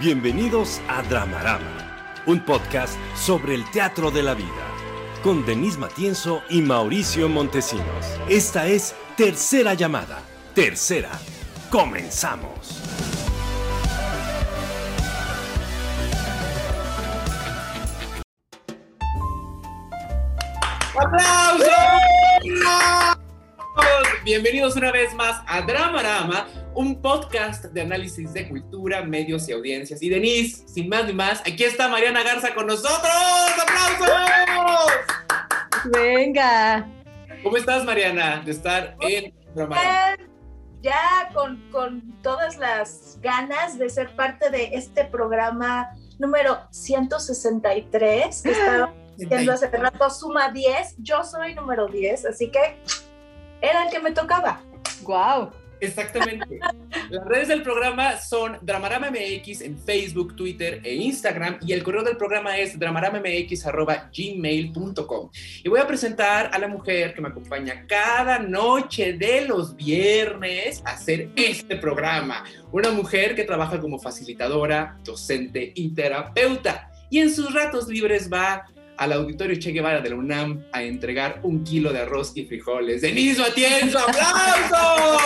Bienvenidos a Dramarama, un podcast sobre el teatro de la vida, con Denise Matienzo y Mauricio Montesinos. Esta es Tercera Llamada. Tercera. Comenzamos. ¡Aplausos! Bienvenidos una vez más a Dramarama, un podcast de análisis de cultura, medios y audiencias. Y Denise, sin más ni más, aquí está Mariana Garza con nosotros. ¡Aplausos! Venga. ¿Cómo estás, Mariana, de estar en Dramarama? Ya con, con todas las ganas de ser parte de este programa número 163 que estaba diciendo hace rato, suma 10. Yo soy número 10, así que era el que me tocaba. Wow. Exactamente. Las redes del programa son Dramarama MX en Facebook, Twitter e Instagram y el correo del programa es dramaramamx.gmail.com. Y voy a presentar a la mujer que me acompaña cada noche de los viernes a hacer este programa. Una mujer que trabaja como facilitadora, docente y terapeuta. Y en sus ratos libres va al auditorio Che Guevara de la UNAM a entregar un kilo de arroz y frijoles. ¡Denise Matienzo, aplausos!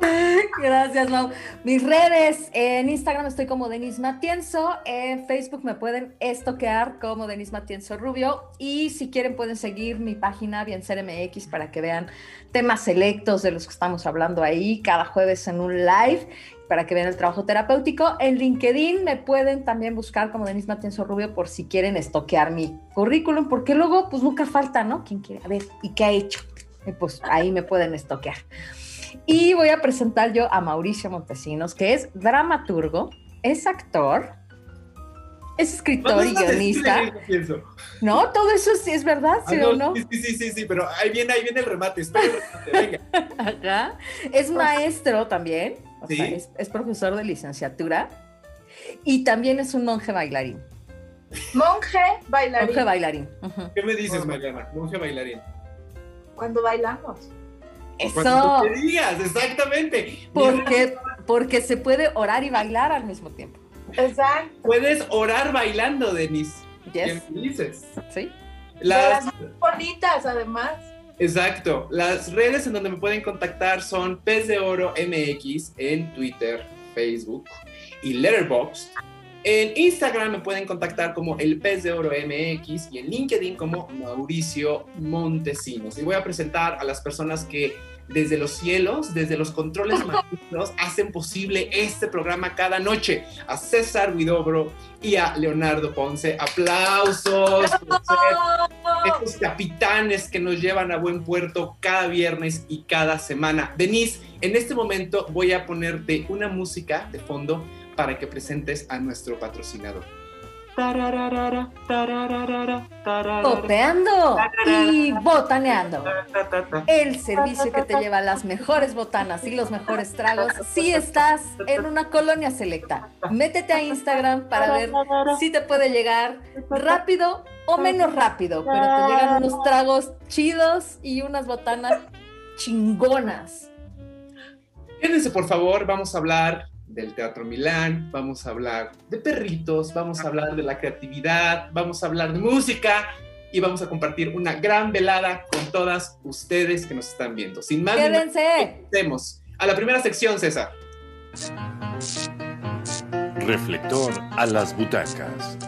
Gracias, Mau. Mis redes, en Instagram estoy como Denise Matienzo, en Facebook me pueden estoquear como Denise Matienzo Rubio y si quieren pueden seguir mi página Biencer MX para que vean temas selectos de los que estamos hablando ahí cada jueves en un live para que vean el trabajo terapéutico. En LinkedIn me pueden también buscar como Denise Matienzo Rubio por si quieren estoquear mi currículum, porque luego pues nunca falta, ¿no? ¿Quién quiere? A ver, ¿y qué ha hecho? Y pues ahí me pueden estoquear. Y voy a presentar yo a Mauricio Montesinos, que es dramaturgo, es actor, es escritor y guionista. No, todo eso sí es verdad, ¿sí Ah, o no? Sí, sí, sí, sí, pero ahí viene, ahí viene el remate. Espera el remate, venga. Ajá. Es maestro también, o Sí. sea, es, es profesor de licenciatura y también es un monje bailarín. Monje bailarín. Monje bailarín. ¿Qué me dices, Mariana? Monje bailarín. Cuando bailamos. Cuando Eso, te digas, exactamente. porque, porque se puede orar y bailar al mismo tiempo. Exacto. Puedes orar bailando, Denise. Yes. ¿Qué me dices? ¿Sí? Las, Bonitas, además. Exacto. Las redes en donde me pueden contactar son Pez de Oro MX en Twitter, Facebook y Letterboxd. En Instagram me pueden contactar como El Pez de Oro MX y en LinkedIn como Mauricio Montesinos. Y voy a presentar a las personas que desde los cielos, desde los controles malignos, hacen posible este programa cada noche. A César Guidobro y a Leonardo Ponce. Aplausos por ser capitanes que nos llevan a buen puerto cada viernes y cada semana. Denise, en este momento voy a ponerte una música de fondo para que presentes a nuestro patrocinador. Tararara, tararara, tararara, Popeando y botaneando. ta, ta, ta. El servicio que te lleva las mejores botanas y los mejores tragos si estás en una colonia selecta. Métete a Instagram para ver si te puede llegar rápido o menos rápido, pero te llegan unos tragos chidos y unas botanas chingonas. Quédense, por favor, vamos a hablar del Teatro Milán, vamos a hablar de perritos, vamos a hablar de la creatividad, vamos a hablar de música y vamos a compartir una gran velada con todas ustedes que nos están viendo. Sin más, Quédense. empecemos. A la primera sección, César. Reflector a las butacas.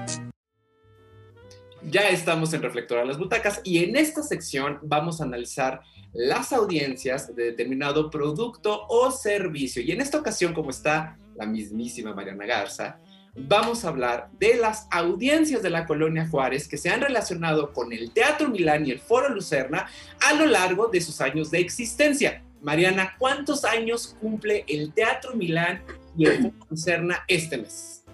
Ya estamos en Reflector a las Butacas y en esta sección vamos a analizar las audiencias de determinado producto o servicio. Y en esta ocasión, como está la mismísima Mariana Garza, vamos a hablar de las audiencias de la Colonia Juárez que se han relacionado con el Teatro Milán y el Foro Lucerna a lo largo de sus años de existencia. Mariana, ¿cuántos años cumple el Teatro Milán y el Foro Lucerna este mes?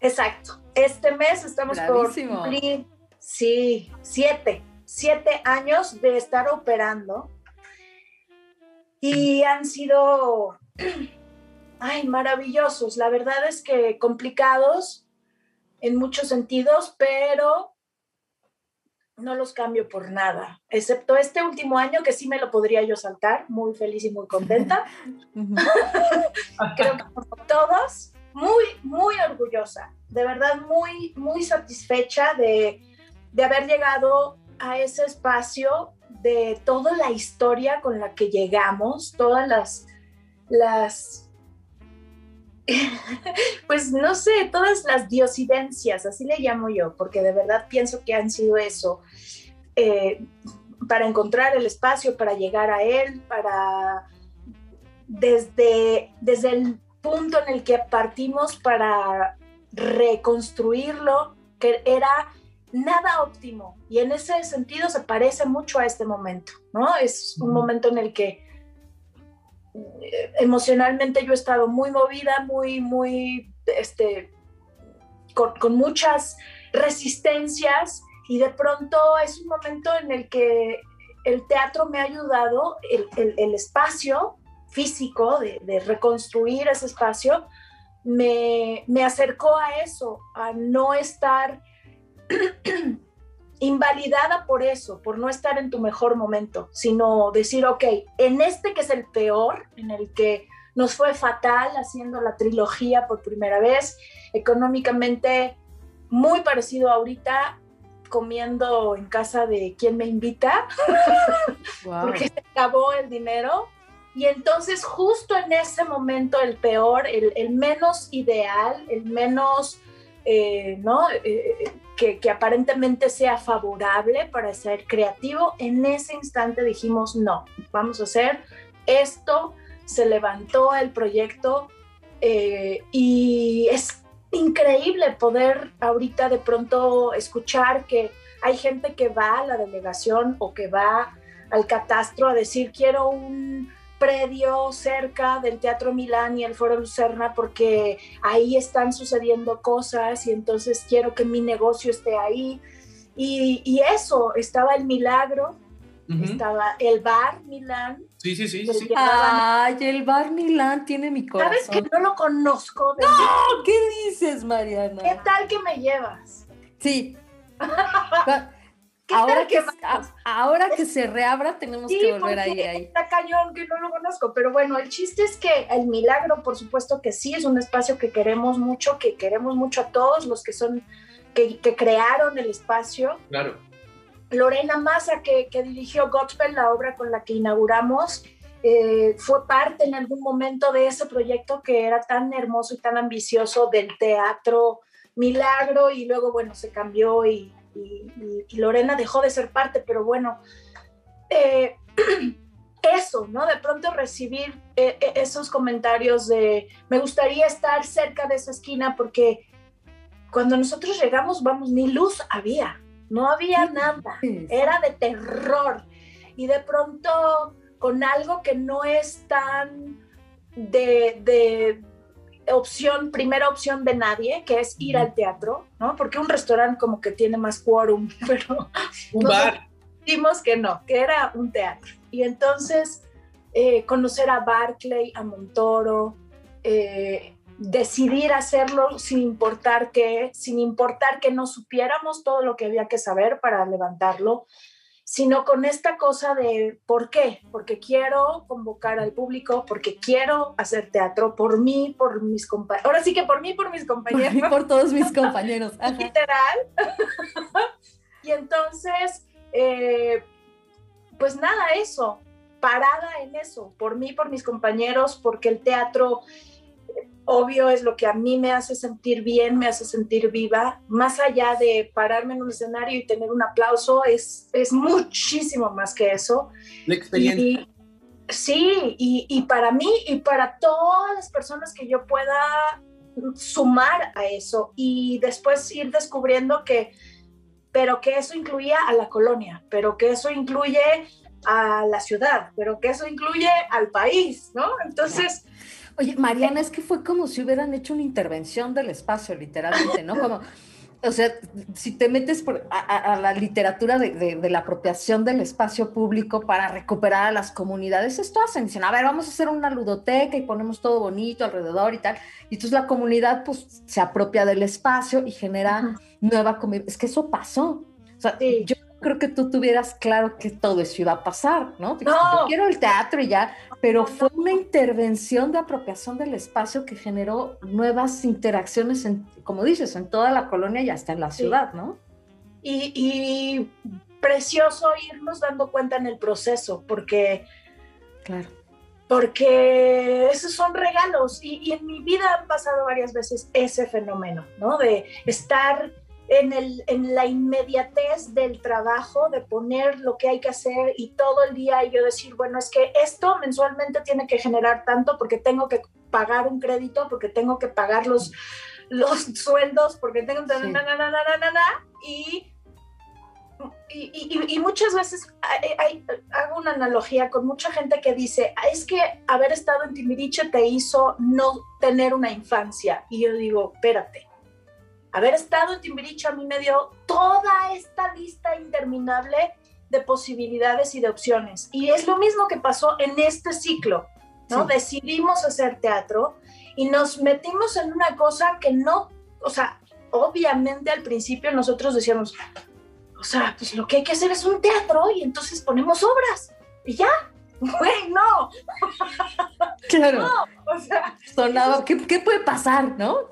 Exacto. Este mes estamos Bravísimo. por cumplir, sí, siete, siete años de estar operando. Y han sido, ay, maravillosos. La verdad es que complicados en muchos sentidos, pero no los cambio por nada, excepto este último año que sí me lo podría yo saltar, muy feliz y muy contenta. Creo que como todos, muy, muy orgullosa, de verdad muy, muy satisfecha de, de haber llegado a ese espacio de toda la historia con la que llegamos, todas las, las pues no sé, todas las diosidencias, así le llamo yo, porque de verdad pienso que han sido eso, eh, para encontrar el espacio, para llegar a él, para desde, desde el punto en el que partimos para reconstruirlo, que era nada óptimo. Y en ese sentido se parece mucho a este momento, ¿no? Es un momento en el que eh, emocionalmente yo he estado muy movida, muy, muy, este, con, muchas resistencias y de pronto es un momento en el que el teatro me ha ayudado, el, espacio físico de, reconstruir ese espacio, me, me acercó a eso, a no estar invalidada por eso, por no estar en tu mejor momento, sino decir, ok, en este que es el peor, en el que nos fue fatal haciendo la trilogía por primera vez, económicamente muy parecido ahorita, comiendo en casa de quien me invita, porque se acabó el dinero. Y entonces justo en ese momento el peor, el, menos ideal, el menos, eh, ¿no? Eh, que, aparentemente sea favorable para ser creativo, en ese instante dijimos, no, vamos a hacer esto, se levantó el proyecto eh, y es increíble poder ahorita de pronto escuchar que hay gente que va a la delegación o que va al catastro a decir quiero un predio cerca del Teatro Milán y el Foro Lucerna porque ahí están sucediendo cosas y entonces quiero que mi negocio esté ahí. Y, eso, estaba el milagro, estaba el bar Milán. Sí, sí, sí. sí. Ay, el bar Milán tiene mi corazón. ¿Sabes que no lo conozco? no, ¿qué dices, Mariana? ¿Qué tal que me llevas? Sí. ahora que, ahora que se reabra tenemos que volver ahí, ahí. Está cañón que no lo conozco, pero bueno, el chiste es que el milagro, por supuesto que sí, es un espacio que queremos mucho, que queremos mucho a todos los que son, que, que crearon el espacio. Claro. Lorena Massa, que, que dirigió Gospel, la obra con la que inauguramos, eh, fue parte en algún momento de ese proyecto que era tan hermoso y tan ambicioso del teatro Milagro y luego, bueno, se cambió y y, Lorena dejó de ser parte, pero bueno, eh, eso, ¿no? De pronto recibir eh, eh, esos comentarios de, me gustaría estar cerca de esa esquina porque cuando nosotros llegamos, vamos, ni luz había, no había nada, era de terror. Y de pronto con algo que no es tan de, de opción, primera opción de nadie, que es ir al teatro, ¿no? Porque un restaurante como que tiene más quórum, pero... Un bar. Dijimos que no, que era un teatro. Y entonces eh, conocer a Barclay, a Montoro, eh, decidir hacerlo sin importar que, sin importar que no supiéramos todo lo que había que saber para levantarlo, sino con esta cosa de ¿por qué? Porque quiero convocar al público, porque quiero hacer teatro por mí, por mis compañeros. Ahora sí que por mí, por mis compañeros. Por, por todos mis compañeros. Literal. y entonces, eh, pues nada, eso, parada en eso, por mí, por mis compañeros, porque el teatro obvio es lo que a mí me hace sentir bien, me hace sentir viva, más allá de pararme en un escenario y tener un aplauso, es, es muchísimo más que eso. La experiencia. sí, y, y, para mí y para todas las personas que yo pueda sumar a eso y después ir descubriendo que, pero que eso incluía a la colonia, pero que eso incluye a la ciudad, pero que eso incluye al país, ¿no? Entonces... Oye, Mariana, es que fue como si hubieran hecho una intervención del espacio, literalmente, ¿no? Como, o sea, si te metes a, la literatura de, la apropiación del espacio público para recuperar a las comunidades, esto hacen, dicen, a ver, vamos a hacer una ludoteca y ponemos todo bonito alrededor y tal. Y entonces la comunidad, pues, se apropia del espacio y genera nueva comunidad. Es que eso pasó. O sea, yo creo que tú tuvieras claro que todo eso iba a pasar, ¿no? no. Yo quiero el teatro y ya, pero fue una intervención de apropiación del espacio que generó nuevas interacciones, en, como dices, en toda la colonia y hasta en la ciudad, ¿no? Y, y precioso irnos dando cuenta en el proceso, porque... Claro porque esos son regalos y, en mi vida han pasado varias veces ese fenómeno, ¿no? De estar en, el, en la inmediatez del trabajo, de poner lo que hay que hacer y todo el día y yo decir, bueno, es que esto mensualmente tiene que generar tanto porque tengo que pagar un crédito, porque tengo que pagar los, los sueldos, porque tengo que... Sí. y y, muchas veces hago una analogía con mucha gente que dice, es que haber estado en Timbiriche te hizo no tener una infancia. Y yo digo, espérate, haber estado en Timbiriche a mí me dio toda esta lista interminable de posibilidades y de opciones. Y es lo mismo que pasó en este ciclo, ¿no? Decidimos hacer teatro y nos metimos en una cosa que no, o sea, obviamente al principio nosotros decíamos, o sea, pues lo que hay que hacer es un teatro y entonces ponemos obras y ya. Güey, no. Claro. No, o sea. Sonaba, ¿qué, ¿qué, puede pasar, no?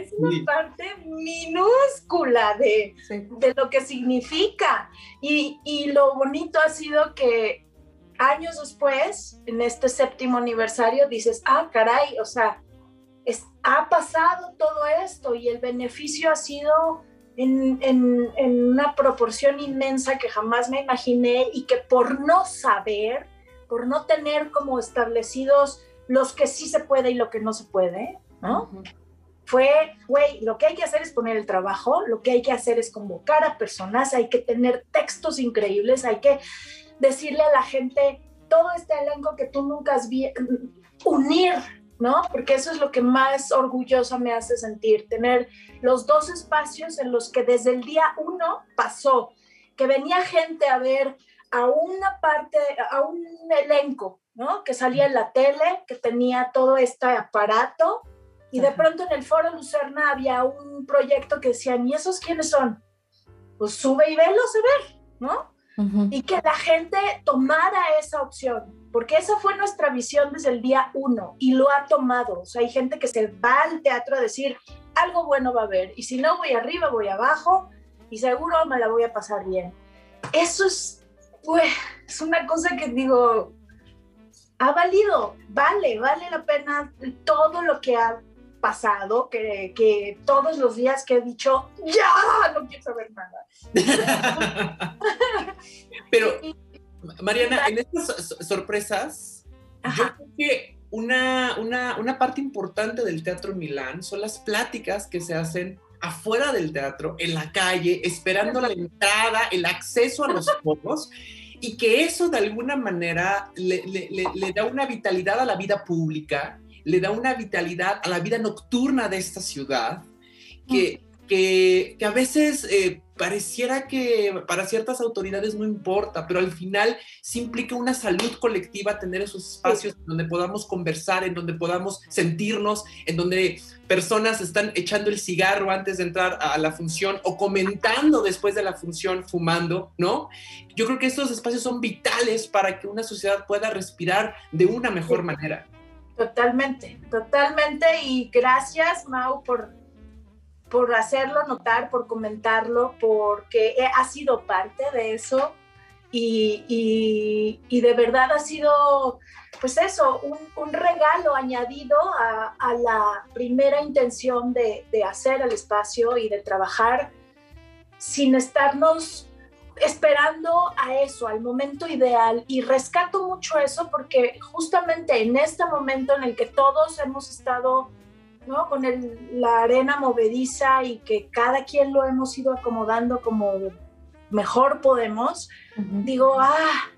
es una parte minúscula de, de lo que significa. Y, y lo bonito ha sido que años después, en este séptimo aniversario, dices, ah, caray, o sea, es, ha pasado todo esto y el beneficio ha sido en, una proporción inmensa que jamás me imaginé y que por no saber, por no tener como establecidos los que sí se puede y lo que no se puede, ¿no? Fue, güey, lo que hay que hacer es poner el trabajo, lo que hay que hacer es convocar a personas, hay que tener textos increíbles, hay que decirle a la gente todo este elenco que tú nunca has visto, unir ¿no? Porque eso es lo que más orgullosa me hace sentir, tener los dos espacios en los que desde el día uno pasó, que venía gente a ver a una parte, a un elenco, ¿no? Que salía en la tele, que tenía todo este aparato, y de pronto en el foro Lucerna había un proyecto que decían, ¿y esos quiénes son? Pues sube y velo a ver, ¿no? Y que la gente tomara esa opción porque esa fue nuestra visión desde el día uno y lo ha tomado. O sea, hay gente que se va al teatro a decir, algo bueno va a haber, y si no voy arriba, voy abajo, y seguro me la voy a pasar bien. Eso es, pues, es una cosa que digo, ha valido, vale, vale la pena todo lo que ha pasado, que, que todos los días que he dicho, ya, no quiero saber nada. Pero... Mariana, en estas sorpresas, yo creo que una, una, parte importante del Teatro Milán son las pláticas que se hacen afuera del teatro, en la calle, esperando la entrada, el acceso a los foros, y que eso de alguna manera le, da una vitalidad a la vida pública, le da una vitalidad a la vida nocturna de esta ciudad, que, que, a veces eh, pareciera que para ciertas autoridades no importa, pero al final sí implica una salud colectiva tener esos espacios donde podamos conversar, en donde podamos sentirnos, en donde personas están echando el cigarro antes de entrar a la función o comentando después de la función fumando, ¿no? Yo creo que estos espacios son vitales para que una sociedad pueda respirar de una mejor manera. Totalmente, totalmente. Y gracias, Mau, por por hacerlo notar, por comentarlo, porque ha sido parte de eso y, de verdad ha sido, pues eso, un, regalo añadido a, la primera intención de, hacer el espacio y de trabajar sin estarnos esperando a eso, al momento ideal. Y rescato mucho eso porque justamente en este momento en el que todos hemos estado con la arena movediza y que cada quien lo hemos ido acomodando como mejor podemos, digo, ah,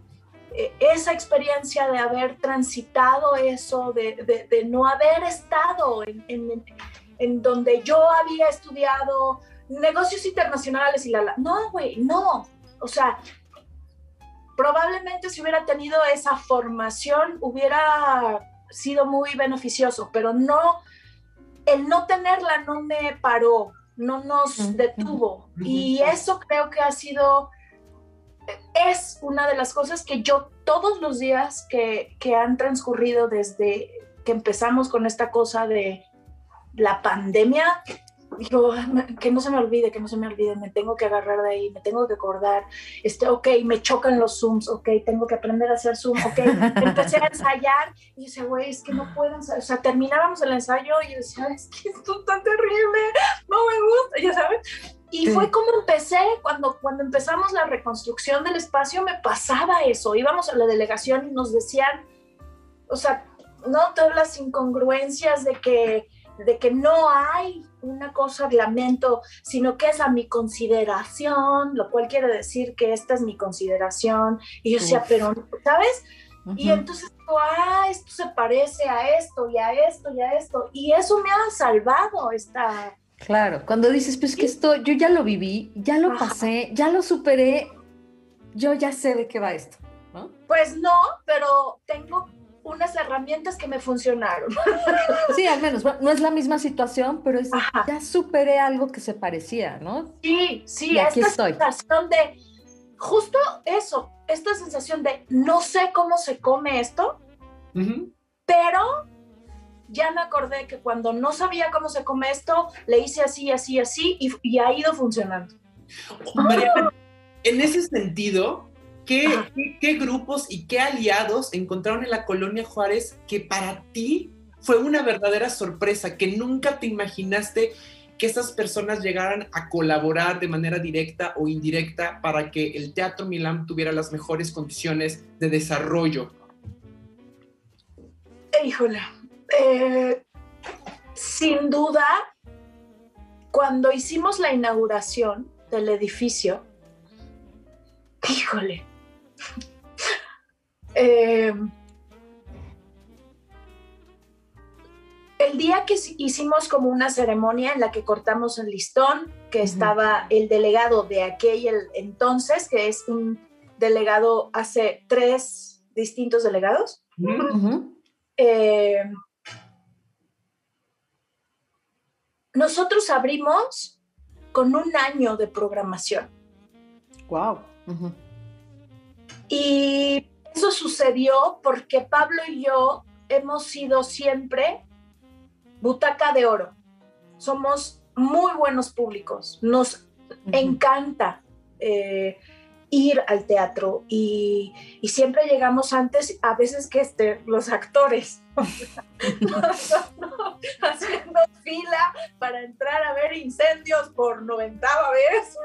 e, esa experiencia de haber transitado eso, de, no haber estado en, donde yo había estudiado negocios internacionales y la, la. No, güey, no. O sea, probablemente si hubiera tenido esa formación hubiera sido muy beneficioso, pero no el no tenerla no me paró, no nos detuvo. Y eso creo que ha sido es una de las cosas que yo todos los días que, que han transcurrido desde que empezamos con esta cosa de la pandemia, digo, que no se me olvide, que no se me olvide, me tengo que agarrar de ahí, me tengo que acordar, este, ok, me chocan los zooms, ok, tengo que aprender a hacer zoom, ok, empecé a ensayar y dice, güey, es que no puedo o sea, terminábamos el ensayo y yo decía, es que esto es tan terrible, no me gusta, ya sabes. Y fue como empecé, cuando, cuando empezamos la reconstrucción del espacio, me pasaba eso, íbamos a la delegación y nos decían, o sea, no todas las incongruencias de que de que no hay una cosa lamento, sino que es a mi consideración, lo cual quiere decir que esta es mi consideración. Y yo decía, pero, ¿sabes? Y entonces ah, esto se parece a esto y a esto y a esto. Y eso me ha salvado esta... Claro, cuando dices, pues que esto, yo ya lo viví, ya lo pasé, ya lo superé, yo ya sé de qué va esto, ¿no? Pues no, pero tengo unas herramientas que me funcionaron. Sí, al menos, no es la misma situación, pero es, ya superé algo que se parecía, ¿no? Sí, sí, esta sensación de, justo eso, esta sensación de no sé cómo se come esto, pero ya me acordé que cuando no sabía cómo se come esto, le hice así, así, así y, ha ido funcionando. en ese sentido, ¿Qué, grupos y qué aliados encontraron en la colonia Juárez que para ti fue una verdadera sorpresa, que nunca te imaginaste que esas personas llegaran a colaborar de manera directa o indirecta para que el Teatro Milán tuviera las mejores condiciones de desarrollo? Híjole, eh, sin duda, cuando hicimos la inauguración del edificio, híjole, eh, el día que hicimos como una ceremonia en la que cortamos el listón, que estaba el delegado de aquel entonces, que es un delegado hace tres distintos delegados. Eh, nosotros abrimos con un año de programación. Wow. Y eso sucedió porque Pablo y yo hemos sido siempre butaca de oro. Somos muy buenos públicos. Nos encanta eh, ir al teatro y, siempre llegamos antes, a veces que este, los actores, haciendo fila para entrar a ver incendios por noventava vez.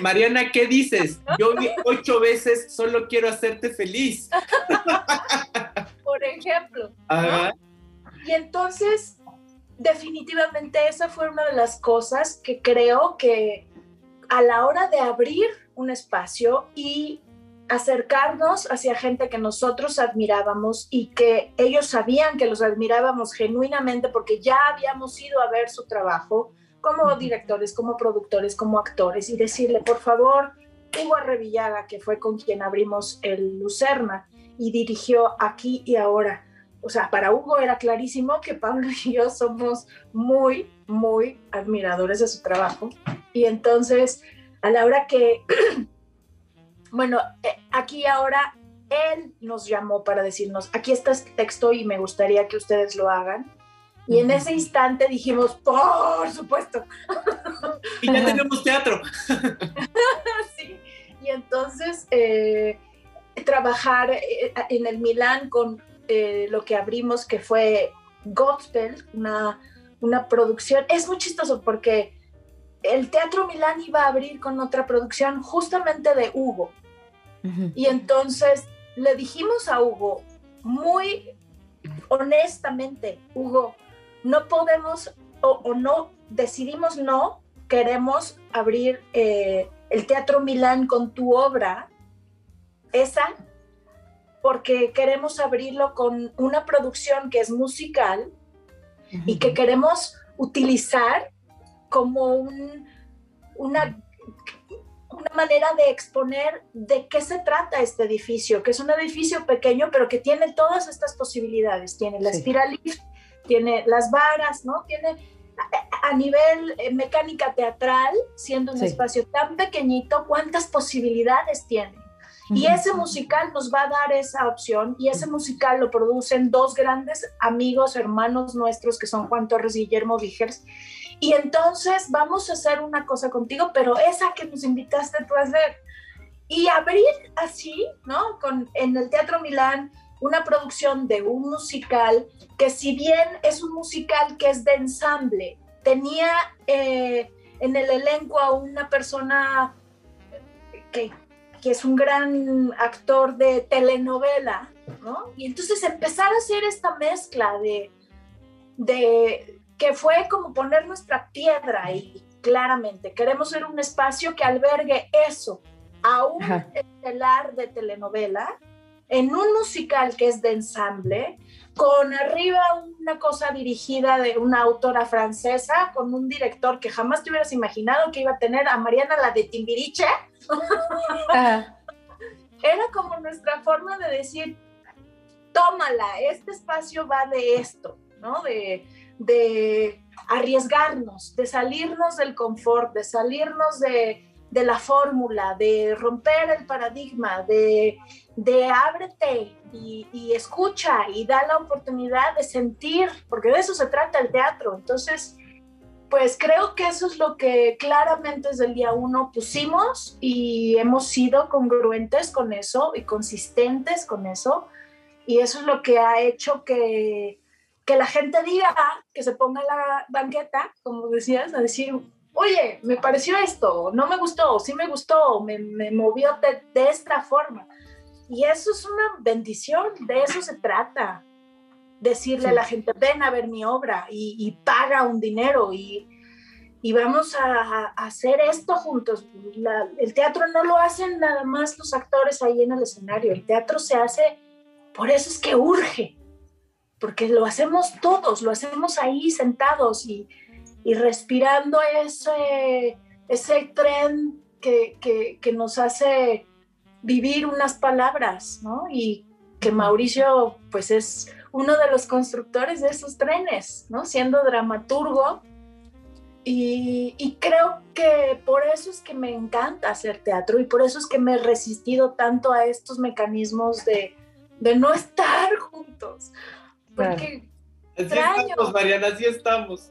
Mariana, ¿qué dices? Yo vi ocho veces, solo quiero hacerte feliz. por ejemplo. Y entonces, definitivamente esa fue una de las cosas que creo que a la hora de abrir un espacio y acercarnos hacia gente que nosotros admirábamos y que ellos sabían que los admirábamos genuinamente porque ya habíamos ido a ver su trabajo como directores, como productores, como actores y decirle, por favor, Hugo Arrevillaga, que fue con quien abrimos el Lucerna y dirigió aquí y ahora. O sea, para Hugo era clarísimo que Pablo y yo somos muy, muy admiradores de su trabajo. Y entonces a la hora que, bueno, eh, aquí ahora él nos llamó para decirnos, aquí está este texto y me gustaría que ustedes lo hagan. Y en ese instante dijimos, por supuesto. Y ya tenemos teatro. sí. Y entonces eh, trabajar eh, en el Milán con lo que abrimos, que fue Gospel, una, una producción. Es muy chistoso porque el Teatro Milán iba a abrir con otra producción justamente de Hugo. Y entonces le dijimos a Hugo, muy honestamente, Hugo, no podemos o, no, decidimos no, queremos abrir eh, el Teatro Milán con tu obra, esa, porque queremos abrirlo con una producción que es musical y que queremos utilizar como un, una, una manera de exponer de qué se trata este edificio, que es un edificio pequeño, pero que tiene todas estas posibilidades. Tiene la espiral tiene las varas, ¿no? Tiene, a nivel eh, mecánica teatral, siendo un espacio tan pequeñito, cuántas posibilidades tiene. Y ese musical nos va a dar esa opción y ese musical lo producen dos grandes amigos, hermanos nuestros, que son Juan Torres y Guillermo Vigers. Y entonces vamos a hacer una cosa contigo, pero esa que nos invitaste tú a hacer. Y abrir así, ¿no? Con, en el Teatro Milán, una producción de un musical que si bien es un musical que es de ensamble, tenía eh, en el elenco a una persona que que es un gran actor de telenovela, ¿no? Y entonces empezar a hacer esta mezcla de, de que fue como poner nuestra piedra ahí, claramente. Queremos ser un espacio que albergue eso, a un estelar de telenovela, en un musical que es de ensamble, con arriba una cosa dirigida de una autora francesa, con un director que jamás te hubieras imaginado que iba a tener a Mariana la de Timbiriche, era como nuestra forma de decir, tómala, este espacio va de esto, ¿no? De, de arriesgarnos, de salirnos del confort, de salirnos de, de la fórmula, de romper el paradigma, de, de ábrete y, y, escucha y da la oportunidad de sentir, porque de eso se trata el teatro. Entonces, pues creo que eso es lo que claramente desde el día uno pusimos y hemos sido congruentes con eso y consistentes con eso. Y eso es lo que ha hecho que, que la gente diga, que se ponga la banqueta, como decías, a decir, oye, me pareció esto, no me gustó, sí me gustó, me, me movió de, de esta forma. Y eso es una bendición, de eso se trata decirle a la gente, ven a ver mi obra y, paga un dinero y, y vamos a, hacer esto juntos. el teatro no lo hacen nada más los actores ahí en el escenario, el teatro se hace, por eso es que urge, porque lo hacemos todos, lo hacemos ahí sentados y, y respirando ese, ese tren que, que, que nos hace vivir unas palabras, ¿no? Y que Mauricio, pues es uno de los constructores de esos trenes, ¿no? Siendo dramaturgo. Y, creo que por eso es que me encanta hacer teatro y por eso es que me he resistido tanto a estos mecanismos de, de no estar juntos. Porque así estamos, Mariana, así estamos.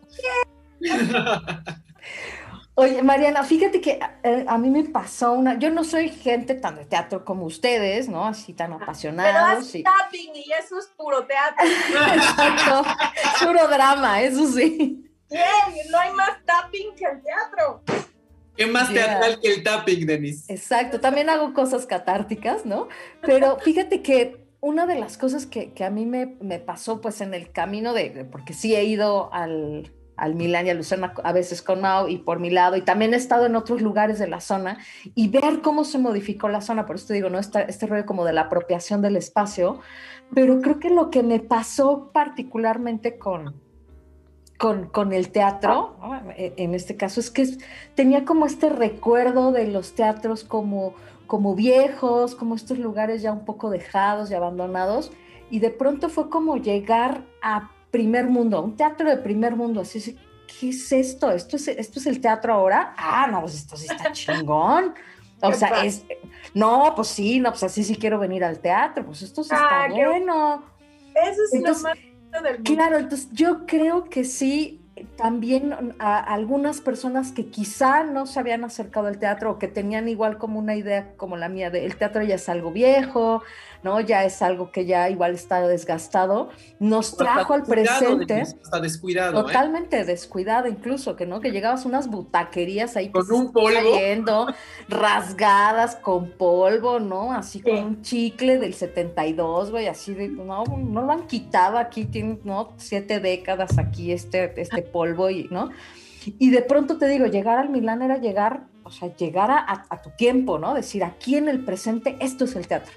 Oye, Mariana, fíjate que eh, a mí me pasó una. Yo no soy gente tan de teatro como ustedes, ¿no? Así tan apasionados. Pero tapping y eso es puro teatro. Exacto. puro drama, eso sí. Bien, no hay más tapping que el teatro. ¿Qué más teatral que el tapping, Denise? Exacto, también hago cosas catárticas, ¿no? Pero fíjate que una de las cosas que, que a mí me, me, pasó, pues en el camino de, porque sí he ido al, al Milán y a Lucerna a veces con Mao y por mi lado, y también he estado en otros lugares de la zona y ver cómo se modificó la zona, por eso te digo, ¿no? Este, este rollo como de la apropiación del espacio, pero creo que lo que me pasó particularmente con, con, con el teatro, e, en este caso, es que tenía como este recuerdo de los teatros como, como viejos, como estos lugares ya un poco dejados y abandonados, y de pronto fue como llegar a primer mundo, un teatro de primer mundo, así, ¿qué es esto? ¿Esto es, esto es el teatro ahora? Ah, no, pues esto sí está chingón. O sea, es, no, pues sí, no, pues así sí quiero venir al teatro, pues esto sí está ah, bueno. Eso es lo más del mundo. Claro, entonces yo creo que sí, también a algunas personas que quizá no se habían acercado al teatro o que tenían igual como una idea como la mía de el teatro ya es algo viejo, ¿no? Ya es algo que ya igual está desgastado, nos trajo al presente. Está descuidado. ¿eh? Totalmente descuidado incluso, que no, que llegabas unas butaquerías ahí con un polvo cayendo, rasgadas con polvo, ¿no? Así con un chicle del 72, güey, así de, no, no lo han quitado aquí, tiene, ¿no? Siete décadas aquí este, este polvo y, ¿no? Y de pronto te digo, llegar al Milán era llegar, o sea, llegar a, a tu tiempo, ¿no? Decir, aquí en el presente, esto es el teatro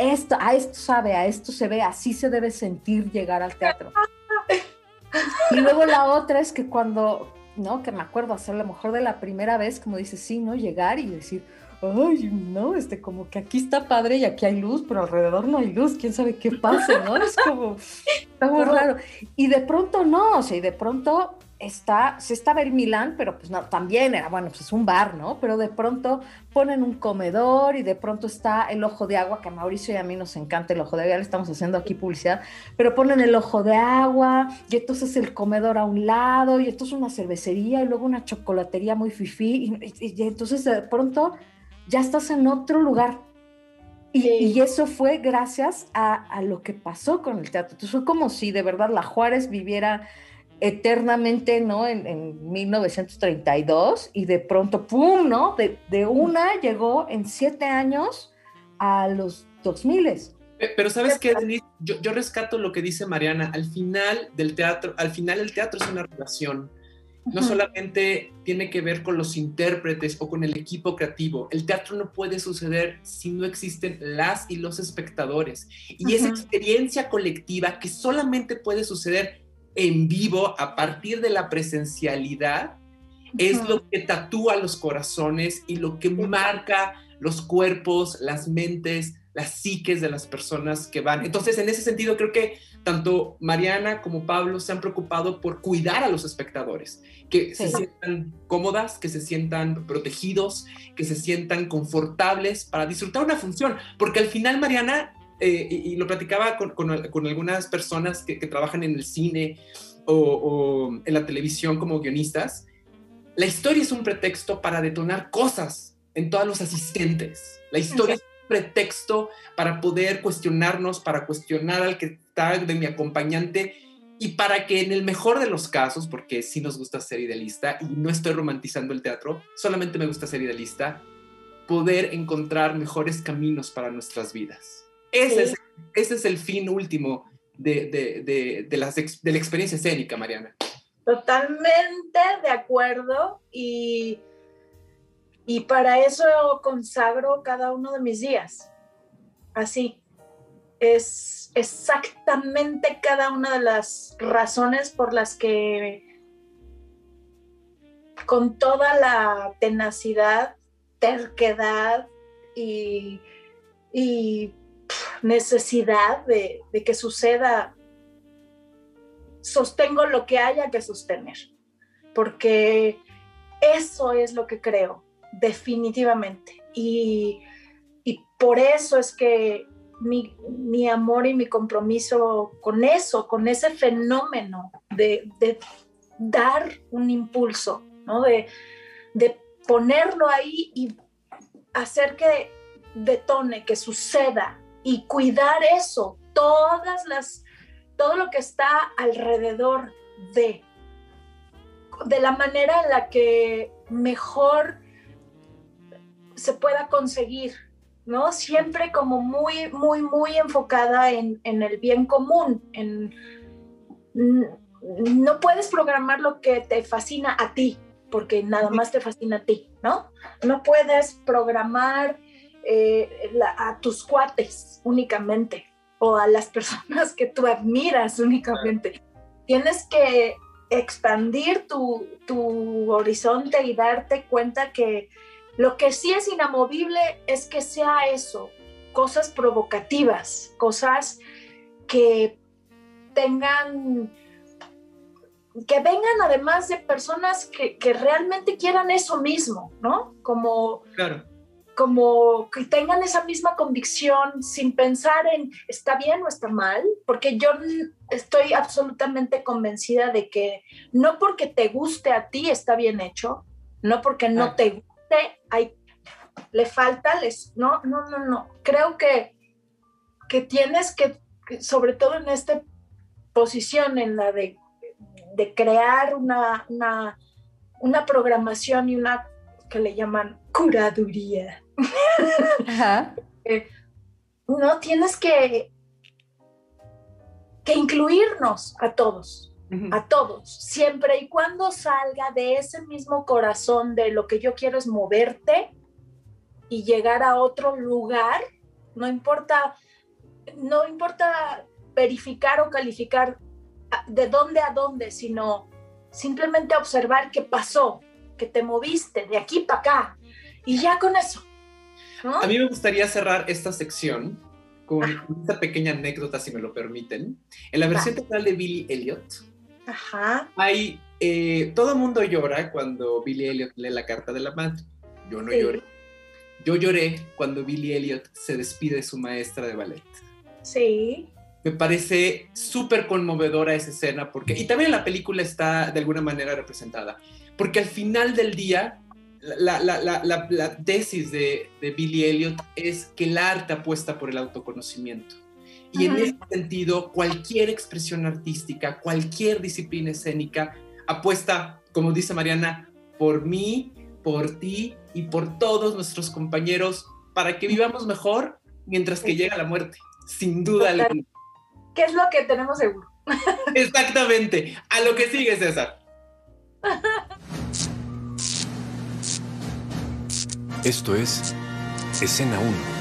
esto, a esto sabe, a esto se ve, así se debe sentir llegar al teatro. Y luego la otra es que cuando, ¿no? Que me acuerdo hacer a lo mejor de la primera vez, como dices, sí, ¿no? Llegar y decir, ay, no, este, como que aquí está padre y aquí hay luz, pero alrededor no hay luz, quién sabe qué pasa, ¿no? Es como, está muy raro. Y de pronto no, o sea, y de pronto está, se estaba el Milán, pero pues no, también era, bueno, pues es un bar, ¿no? Pero de pronto ponen un comedor y de pronto está el ojo de agua, que a Mauricio y a mí nos encanta el ojo de agua, le estamos haciendo aquí publicidad, pero ponen el ojo de agua y entonces el comedor a un lado y entonces una cervecería y luego una chocolatería muy fifí y, entonces de pronto ya estás en otro lugar. Y, y eso fue gracias a, a, lo que pasó con el teatro. Entonces fue como si de verdad la Juárez viviera eternamente, ¿no? En, en, 1932 y de pronto, ¡pum!, ¿no? De, de, una llegó en siete años a los 2000. Pero sabes qué, Denise, yo, yo, rescato lo que dice Mariana, al final del teatro, al final el teatro es una relación. No solamente tiene que ver con los intérpretes o con el equipo creativo. El teatro no puede suceder si no existen las y los espectadores. Y esa experiencia colectiva que solamente puede suceder en vivo a partir de la presencialidad es lo que tatúa los corazones y lo que marca los cuerpos, las mentes, las psiques de las personas que van. Entonces, en ese sentido, creo que tanto Mariana como Pablo se han preocupado por cuidar a los espectadores, que se sientan cómodas, que se sientan protegidos, que se sientan confortables para disfrutar una función, porque al final, Mariana, eh, y, lo platicaba con, con, algunas personas que, trabajan en el cine o, en la televisión como guionistas, la historia es un pretexto para detonar cosas en todos los asistentes. La historia es un pretexto para poder cuestionarnos, para cuestionar al que está de mi acompañante y para que en el mejor de los casos, porque sí nos gusta ser idealista y no estoy romantizando el teatro, solamente me gusta ser idealista, poder encontrar mejores caminos para nuestras vidas. Ese, es, ese es el fin último de, de, de, las, de la experiencia escénica, Mariana. Totalmente de acuerdo y, y para eso consagro cada uno de mis días. Así. Es exactamente cada una de las razones por las que con toda la tenacidad, terquedad y, necesidad de, que suceda, sostengo lo que haya que sostener, porque eso es lo que creo, definitivamente. Y, por eso es que mi, amor y mi compromiso con eso, con ese fenómeno de, dar un impulso, de, de ponerlo ahí y hacer que detone, que suceda, y cuidar eso, todas las, todo lo que está alrededor de, de la manera en la que mejor se pueda conseguir, ¿no? Siempre como muy, muy, muy enfocada en, en el bien común, en, no puedes programar lo que te fascina a ti, porque nada más te fascina a ti, ¿no? No puedes programar eh, a tus cuates únicamente o a las personas que tú admiras únicamente. Tienes que expandir tu, tu horizonte y darte cuenta que lo que sí es inamovible es que sea eso, cosas provocativas, cosas que tengan, que vengan además de personas que, que realmente quieran eso mismo, ¿no? Como, claro. como que tengan esa misma convicción sin pensar en está bien o está mal, porque yo estoy absolutamente convencida de que no porque te guste a ti está bien hecho, no porque no te hay, le falta, les, no, no, no, no. Creo que, que tienes que, sobre todo en esta posición, en la de, de crear una, una, una programación y una que le llaman curaduría. No tienes que, que incluirnos a todos, a todos, siempre y cuando salga de ese mismo corazón de lo que yo quiero es moverte y llegar a otro lugar, no importa, no importa verificar o calificar de dónde a dónde, sino simplemente observar qué pasó, que te moviste de aquí para acá y ya con eso. A mí me gustaría cerrar esta sección con esta pequeña anécdota, si me lo permiten. En la versión total de Billy Elliot, hay eh, todo el mundo llora cuando Billy Elliot lee la carta de la madre. Yo no lloré. Yo lloré cuando Billy Elliot se despide de su maestra de ballet. Sí. Me parece súper conmovedora esa escena porque, y también la película está de alguna manera representada, porque al final del día la, la, la, la tesis de, de, Billy Elliot es que el arte apuesta por el autoconocimiento. Y en ese sentido, cualquier expresión artística, cualquier disciplina escénica apuesta, como dice Mariana, por mí, por ti y por todos nuestros compañeros para que vivamos mejor mientras que llega la muerte, sin duda alguna. ¿Qué es lo que tenemos seguro? Exactamente. A lo que sigue, César. Esto es Escena 1.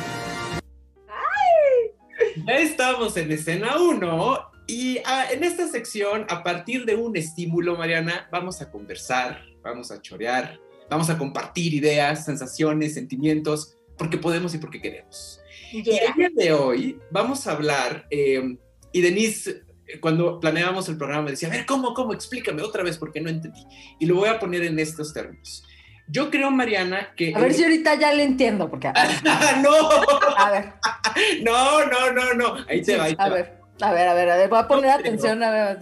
Ya estamos en Escena 1 y ah, en esta sección, a partir de un estímulo, Mariana, vamos a conversar, vamos a chorear, vamos a compartir ideas, sensaciones, sentimientos, porque podemos y porque queremos. Yeah. Y el día de hoy vamos a hablar, eh, y Denise, cuando planeábamos el programa, me decía, a ver, ¿cómo, cómo? Explícame otra vez porque no entendí. Y lo voy a poner en estos términos. Yo creo, Mariana, que... A ver si ahorita ya le entiendo, porque... no, A ver, no, no, no, no. Ahí te va, ahí te a va. ver, a ver, a ver, a ver, voy a poner No, atención, a ver.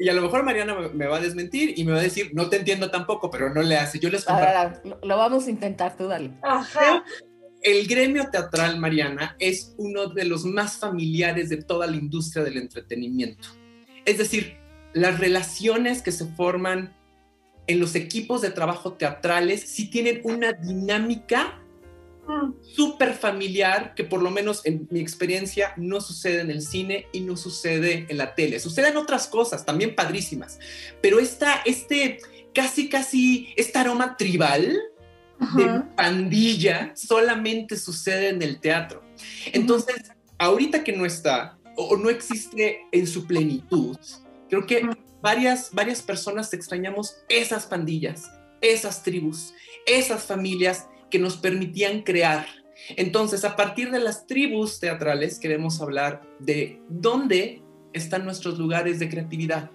Y a lo mejor Mariana me- va a desmentir y me va a decir, no te entiendo tampoco, pero no le hace. Yo les A ver, comparto. a ver, lo, lo vamos a intentar, tú dale. Ajá. El gremio teatral, Mariana, es uno de los más familiares de toda la industria del entretenimiento. Es decir, las relaciones que se forman en los equipos de trabajo teatrales sí tienen una dinámica Mm. súper familiar que por lo menos en mi experiencia no sucede en el cine y no sucede en la tele. Suceden otras cosas también padrísimas, pero esta, este casi, casi, este aroma tribal de pandilla solamente sucede en el teatro. Entonces, ahorita que no está o no existe en su plenitud, creo que. Varias, varias personas extrañamos esas pandillas, esas tribus, esas familias que nos permitían crear. Entonces, a partir de las tribus teatrales, queremos hablar de dónde están nuestros lugares de creatividad,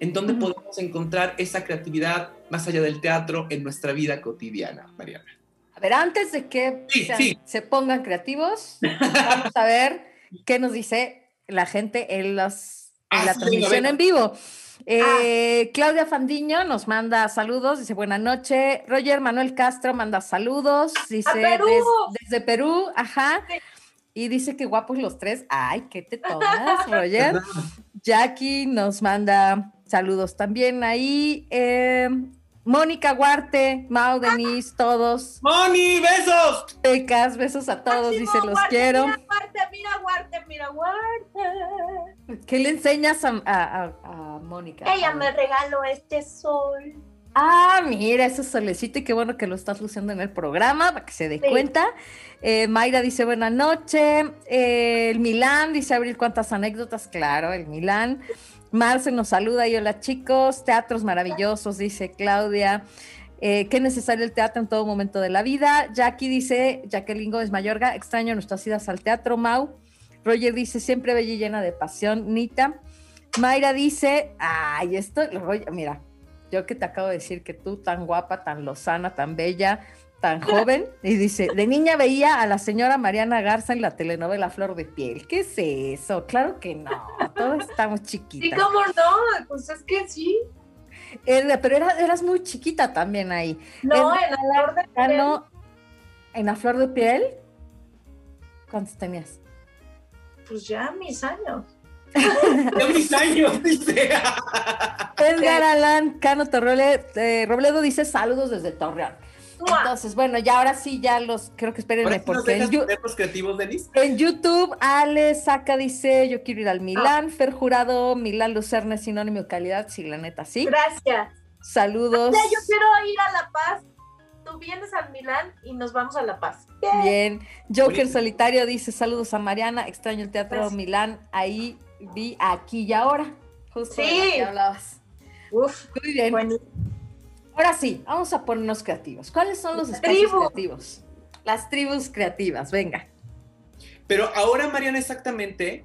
en dónde podemos encontrar esa creatividad más allá del teatro en nuestra vida cotidiana, Mariana. A ver, antes de que Sí, sean- sí. se pongan creativos, vamos a ver qué nos dice la gente en, las, en Ah, la transmisión en vivo. Eh, Claudia Fandiño nos manda saludos, dice buenas noches. Roger Manuel Castro manda saludos, dice Perú! "Des- desde Perú, ajá. Sí. Y dice que guapos los tres. Ay, ¿qué te tomas, Roger? Jackie nos manda saludos también ahí. eh, Mónica Huarte, Mau, Denise, todos. ¡Moni, besos! Pecas, besos a todos, Máximo, dice, los Guarte, quiero. Mira, Guarte, mira, Guarte, mira, Guarte. ¿Qué le enseñas a, a- a- a Mónica? Ella me regaló este sol. Ah, mira, ese solecito y qué bueno que lo estás luciendo en el programa para que se dé Sí. cuenta. Eh, Mayra dice buena noche. Eh, el Milán dice Abril, cuántas anécdotas. Claro, el Milán. Marce nos saluda y hola chicos. Teatros maravillosos, dice Claudia. Eh, qué necesario el teatro en todo momento de la vida. Jackie dice, Jacqueline Gómez Mayorga, extraño nuestras idas al teatro, Mau. Roger dice, siempre bella y llena de pasión, Nita. Mayra dice, ay, esto, mira, yo que te acabo de decir que tú tan guapa, tan lozana, tan bella, tan joven, y dice, de niña veía a la señora Mariana Garza en la telenovela Flor de Piel. ¿Qué es eso? Claro que no, todas estamos ¿Y chiquitas. cómo no? Pues es que sí. Era- pero era- eras muy chiquita también ahí. No, en la flor de piel. no, en la Flor de Piel, ¿cuántos tenías? Pues ya mis años. ¡Ya mis años! Dice. Edgar Alan Cano Torrole- eh, Robledo dice saludos desde Torreón. Entonces, bueno, ya ahora sí, ya los, creo que espérenme, ¿Ahora sí nos porque en, los creativos, en YouTube, Ale Saca dice, yo quiero ir al Milán, Fer Jurado, Milán Lucerna es sinónimo de calidad, sí, la neta, sí. Gracias. Saludos. Ya, yo quiero ir a La Paz. Tú vienes al Milán y nos vamos a La Paz. Bien. Joker. Solitario dice, saludos a Mariana, extraño el Teatro Gracias. Milán, ahí vi aquí y ahora. Justo de Sí. que hablabas. Uf, Muy bien. bueno. Ahora sí, vamos a ponernos creativos. ¿Cuáles son los espacios Tribu. creativos? Las tribus creativas, venga. Pero ahora, Mariana, exactamente,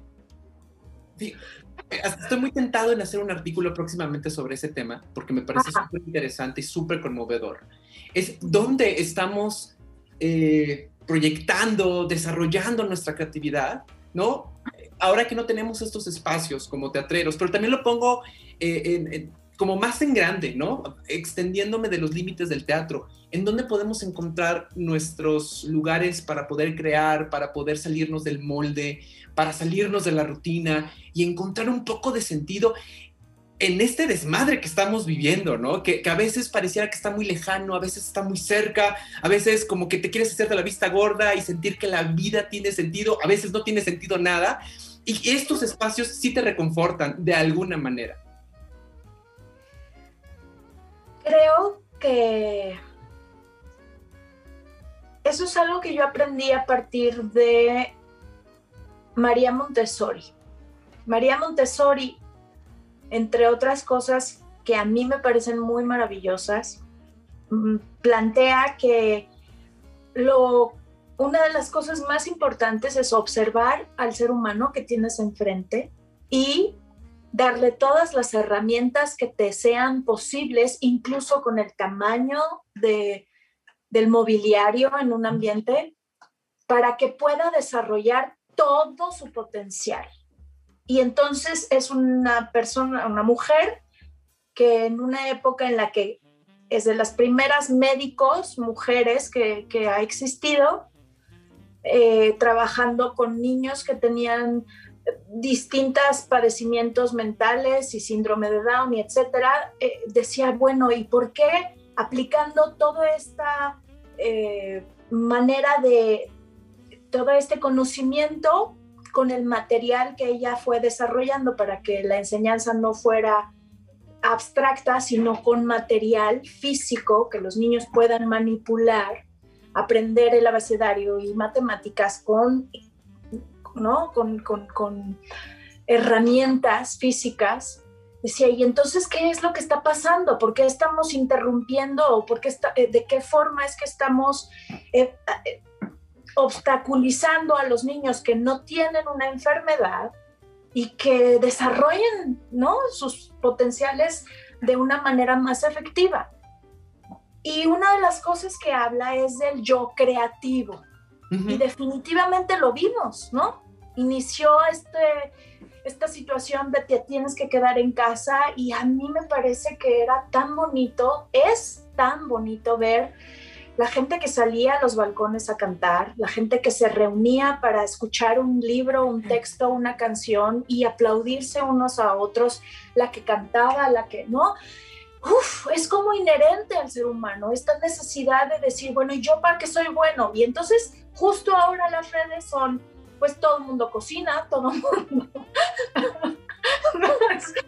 estoy muy tentado en hacer un artículo próximamente sobre ese tema, porque me parece súper interesante y súper conmovedor. Es donde estamos eh, proyectando, desarrollando nuestra creatividad, ¿no? Ahora que no tenemos estos espacios como teatreros, pero también lo pongo eh, como más en grande, ¿no? Extendiéndome de los límites del teatro. ¿En dónde podemos encontrar nuestros lugares para poder crear, para poder salirnos del molde, para salirnos de la rutina y encontrar un poco de sentido en este desmadre que estamos viviendo, ¿no? Que, a veces pareciera que está muy lejano, a veces está muy cerca, a veces como que te quieres hacer de la vista gorda y sentir que la vida tiene sentido, a veces no tiene sentido nada. Y estos espacios sí te reconfortan de alguna manera. Creo que eso es algo que yo aprendí a partir de María Montessori. María Montessori, entre otras cosas que a mí me parecen muy maravillosas, mm, plantea que lo, una de las cosas más importantes es observar al ser humano que tienes enfrente y darle todas las herramientas que te sean posibles, incluso con el tamaño de, del mobiliario en un ambiente, para que pueda desarrollar todo su potencial. Y entonces es una persona, una mujer que en una época en la que es de las primeras médicos mujeres que, ha existido, eh, trabajando con niños que tenían distintos padecimientos mentales y síndrome de Down y etcétera, eh, decía, bueno, ¿y por qué aplicando toda esta eh, manera de, todo este conocimiento con el material que ella fue desarrollando para que la enseñanza no fuera abstracta, sino con material físico que los niños puedan manipular, aprender el abecedario y matemáticas con, ¿no? con, con herramientas físicas. Decía, ¿y entonces qué es lo que está pasando? ¿Por qué estamos interrumpiendo? ¿O por qué está, eh, ¿De qué forma es que estamos eh, eh, obstaculizando a los niños que no tienen una enfermedad y que desarrollen ¿no? sus potenciales de una manera más efectiva. Y una de las cosas que habla es del yo creativo. Y definitivamente lo vimos, ¿no? Inició este, esta situación de que tienes que quedar en casa y a mí me parece que era tan bonito, es tan bonito ver la gente que salía a los balcones a cantar, la gente que se reunía para escuchar un libro, un texto, una canción y aplaudirse unos a otros, la que cantaba, la que no. Uf, es como inherente al ser humano, esta necesidad de decir, bueno, ¿y yo para qué soy bueno? Y entonces, justo ahora las redes son, pues todo el mundo cocina, todo el mundo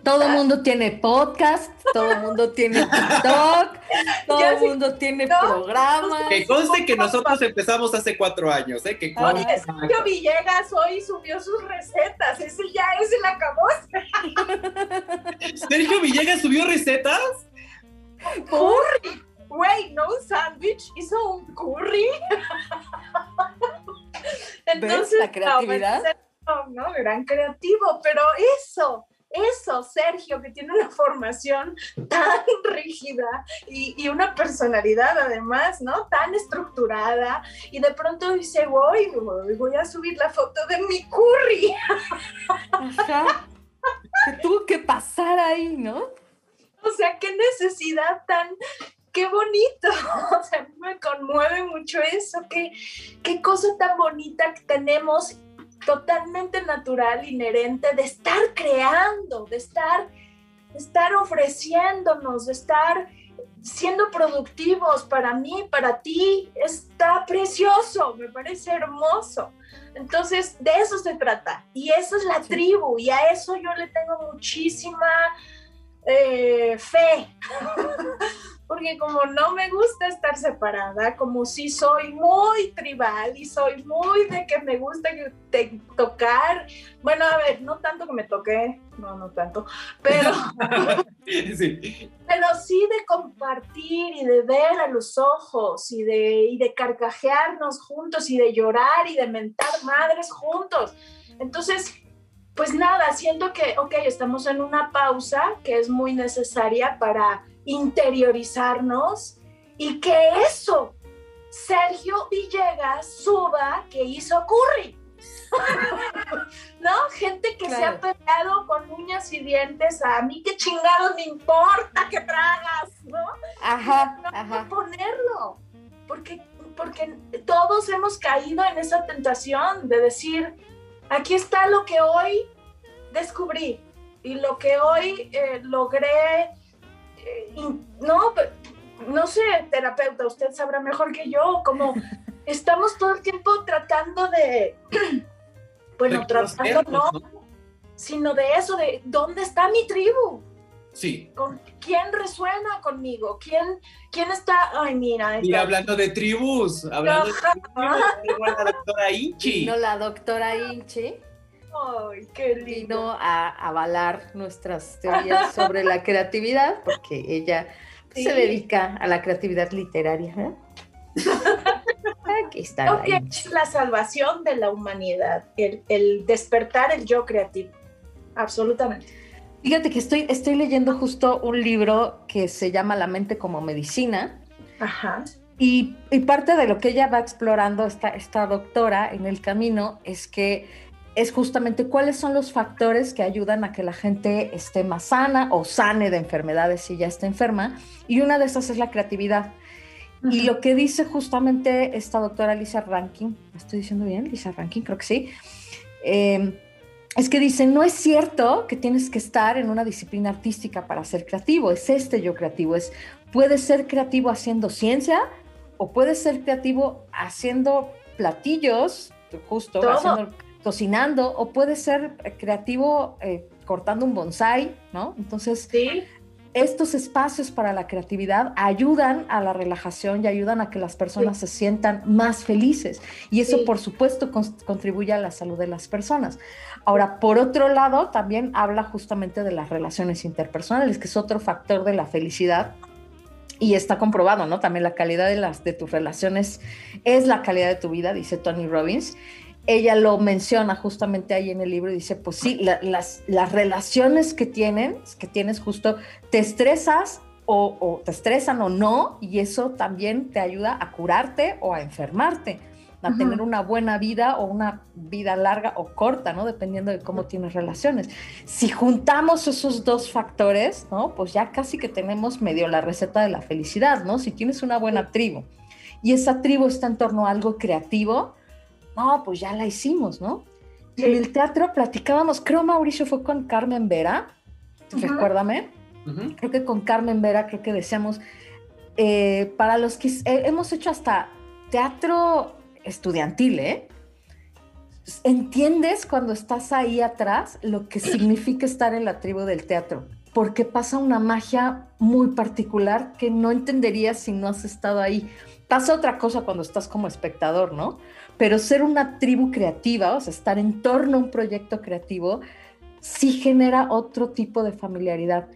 todo el mundo tiene podcast, todo el mundo tiene TikTok, todo el mundo tiene programa. Que conste que nosotros empezamos hace cuatro años, ¿eh? Que Sergio Villegas hoy subió sus recetas, ese ya, ese la acabó. ¿Sergio Villegas subió recetas? Curry. Güey, no un sándwich, hizo un curry. Entonces, la creatividad? no, gran creativo, pero eso, eso, Sergio, que tiene una formación tan rígida y, una personalidad además, ¿no? Tan estructurada y de pronto dice, voy, voy a subir la foto de mi curry. Ajá. Que tuvo que pasar ahí, ¿no? O sea, qué necesidad tan, qué bonito, o sea, me conmueve mucho eso, qué, qué cosa tan bonita que tenemos totalmente natural, inherente, de estar creando, de estar, estar ofreciéndonos, de estar siendo productivos para mí, para ti, está precioso, me parece hermoso. Entonces, de eso se trata. Y eso es la tribu, y a eso yo le tengo muchísima eh, fe. porque como no me gusta estar separada, como si soy muy tribal y soy muy de que me gusta tocar, bueno, a ver, no tanto que me toque, no, no tanto, pero sí. pero sí de compartir y de ver a los ojos y de, y de carcajearnos juntos y de llorar y de mentar madres juntos. Entonces, pues nada, siento que, ok, estamos en una pausa que es muy necesaria para interiorizarnos y que eso, Sergio Villegas suba que hizo Curry. ¿No? Gente que se ha peleado con uñas y dientes, a mí qué chingados me importa que tragas, ¿no? Ajá, no ajá. ponerlo, porque, porque todos hemos caído en esa tentación de decir, aquí está lo que hoy descubrí y lo que hoy eh, logré, no, no sé, terapeuta, usted sabrá mejor que yo, como estamos todo el tiempo tratando de, bueno, tratando no, sino de eso, de dónde está mi tribu. Sí. ¿Con quién resuena conmigo? ¿Quién, quién está? Ay, mira. Y hablando de tribus, hablando de tribus, la doctora Inchi. No, la doctora Inchi. Ay, qué lindo. Vino a avalar nuestras teorías sobre la creatividad, porque ella sí. se dedica a la creatividad literaria. ¿eh? Aquí está. Okay, la, la, salvación de la humanidad, el, el despertar el yo creativo. Absolutamente. Fíjate que estoy, estoy leyendo justo un libro que se llama La mente como medicina. Ajá. Y, y, parte de lo que ella va explorando, esta, esta doctora en el camino, es que es justamente cuáles son los factores que ayudan a que la gente esté más sana o sane de enfermedades si ya está enferma. Y una de esas es la creatividad. Uh -huh. Y lo que dice justamente esta doctora Lisa Rankin, ¿lo estoy diciendo bien? Lisa Rankin, creo que sí. Eh, es que dice, no es cierto que tienes que estar en una disciplina artística para ser creativo, es este yo creativo, es, puedes ser creativo haciendo ciencia o puedes ser creativo haciendo platillos, justo, haciendo, cocinando, o puedes ser creativo eh, cortando un bonsai, ¿no? Entonces, ¿Sí? estos espacios para la creatividad ayudan a la relajación y ayudan a que las personas sí. se sientan más felices. Y eso, sí. por supuesto, con, contribuye a la salud de las personas. Ahora, por otro lado, también habla justamente de las relaciones interpersonales, que es otro factor de la felicidad. Y está comprobado, ¿no? También la calidad de, las, de tus relaciones es la calidad de tu vida, dice Tony Robbins. Ella lo menciona justamente ahí en el libro y dice, pues sí, la, las, las relaciones que tienen, que tienes justo, te estresas o, o te estresan o no, y eso también te ayuda a curarte o a enfermarte a uh -huh. tener una buena vida o una vida larga o corta, ¿no? Dependiendo de cómo tienes relaciones. Si juntamos esos dos factores, ¿no? Pues ya casi que tenemos medio la receta de la felicidad, ¿no? Si tienes una buena tribu y esa tribu está en torno a algo creativo, no, pues ya la hicimos, ¿no? Sí. En el teatro platicábamos, creo Mauricio fue con Carmen Vera, uh -huh. recuérdame, uh -huh. creo que con Carmen Vera, creo que decíamos, eh, para los que eh, hemos hecho hasta teatro estudiantil, ¿eh? Entiendes cuando estás ahí atrás lo que significa estar en la tribu del teatro, porque pasa una magia muy particular que no entenderías si no has estado ahí. Pasa otra cosa cuando estás como espectador, ¿no? Pero ser una tribu creativa, o sea, estar en torno a un proyecto creativo, sí genera otro tipo de familiaridad.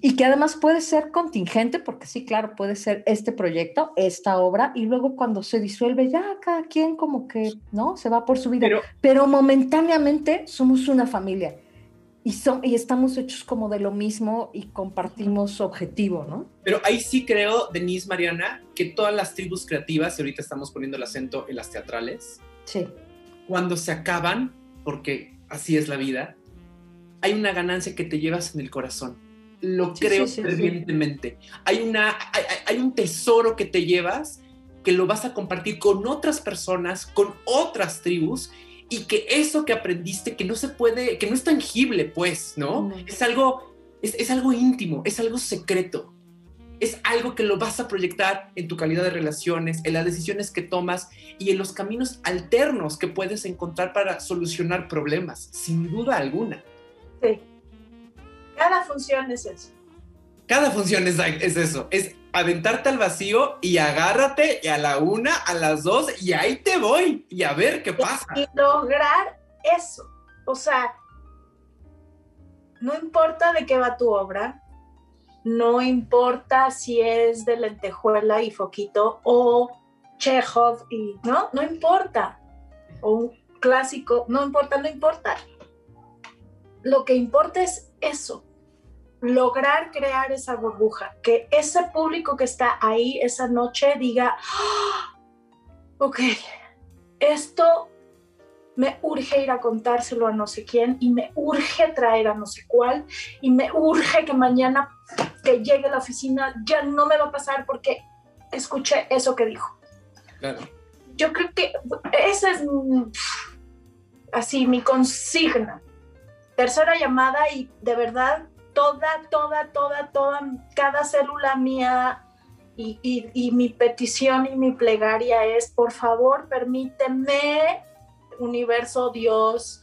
Y que además puede ser contingente, porque sí, claro, puede ser este proyecto, esta obra, y luego cuando se disuelve ya cada quien como que, ¿no? Se va por su vida, pero, pero momentáneamente somos una familia y, son, y estamos hechos como de lo mismo y compartimos objetivo, ¿no? Pero ahí sí creo, Denise, Mariana, que todas las tribus creativas, y ahorita estamos poniendo el acento en las teatrales, sí. cuando se acaban, porque así es la vida, hay una ganancia que te llevas en el corazón. Lo sí, creo sí, sí, fervientemente. Hay, una, hay, hay, un tesoro que te llevas que lo vas a compartir con otras personas, con otras tribus, y que eso que aprendiste, que no se puede, que no es tangible, pues, ¿no? Es, algo, es, es algo íntimo, es algo secreto. Es algo que lo vas a proyectar en tu calidad de relaciones, en las decisiones que tomas y en los caminos alternos que puedes encontrar para solucionar problemas, sin duda alguna. Sí. Cada función es eso. Cada función es, es, eso, es aventarte al vacío y agárrate y a la una, a las dos y ahí te voy y a ver qué pasa. Y, y lograr eso, o sea, no importa de qué va tu obra, no importa si es de lentejuela y foquito o Chekhov y no, no importa, o un clásico, no importa, no importa lo que importa es eso, lograr crear esa burbuja, que ese público que está ahí esa noche diga, ¡Ah! ok, esto me urge ir a contárselo a no sé quién y me urge traer a no sé cuál y me urge que mañana que llegue a la oficina ya no me va a pasar porque escuché eso que dijo. Yo creo que esa es así mi consigna. Tercera llamada y de verdad toda, toda, toda, toda, cada célula mía y, mi petición y mi plegaria es, por favor, permíteme, universo, Dios,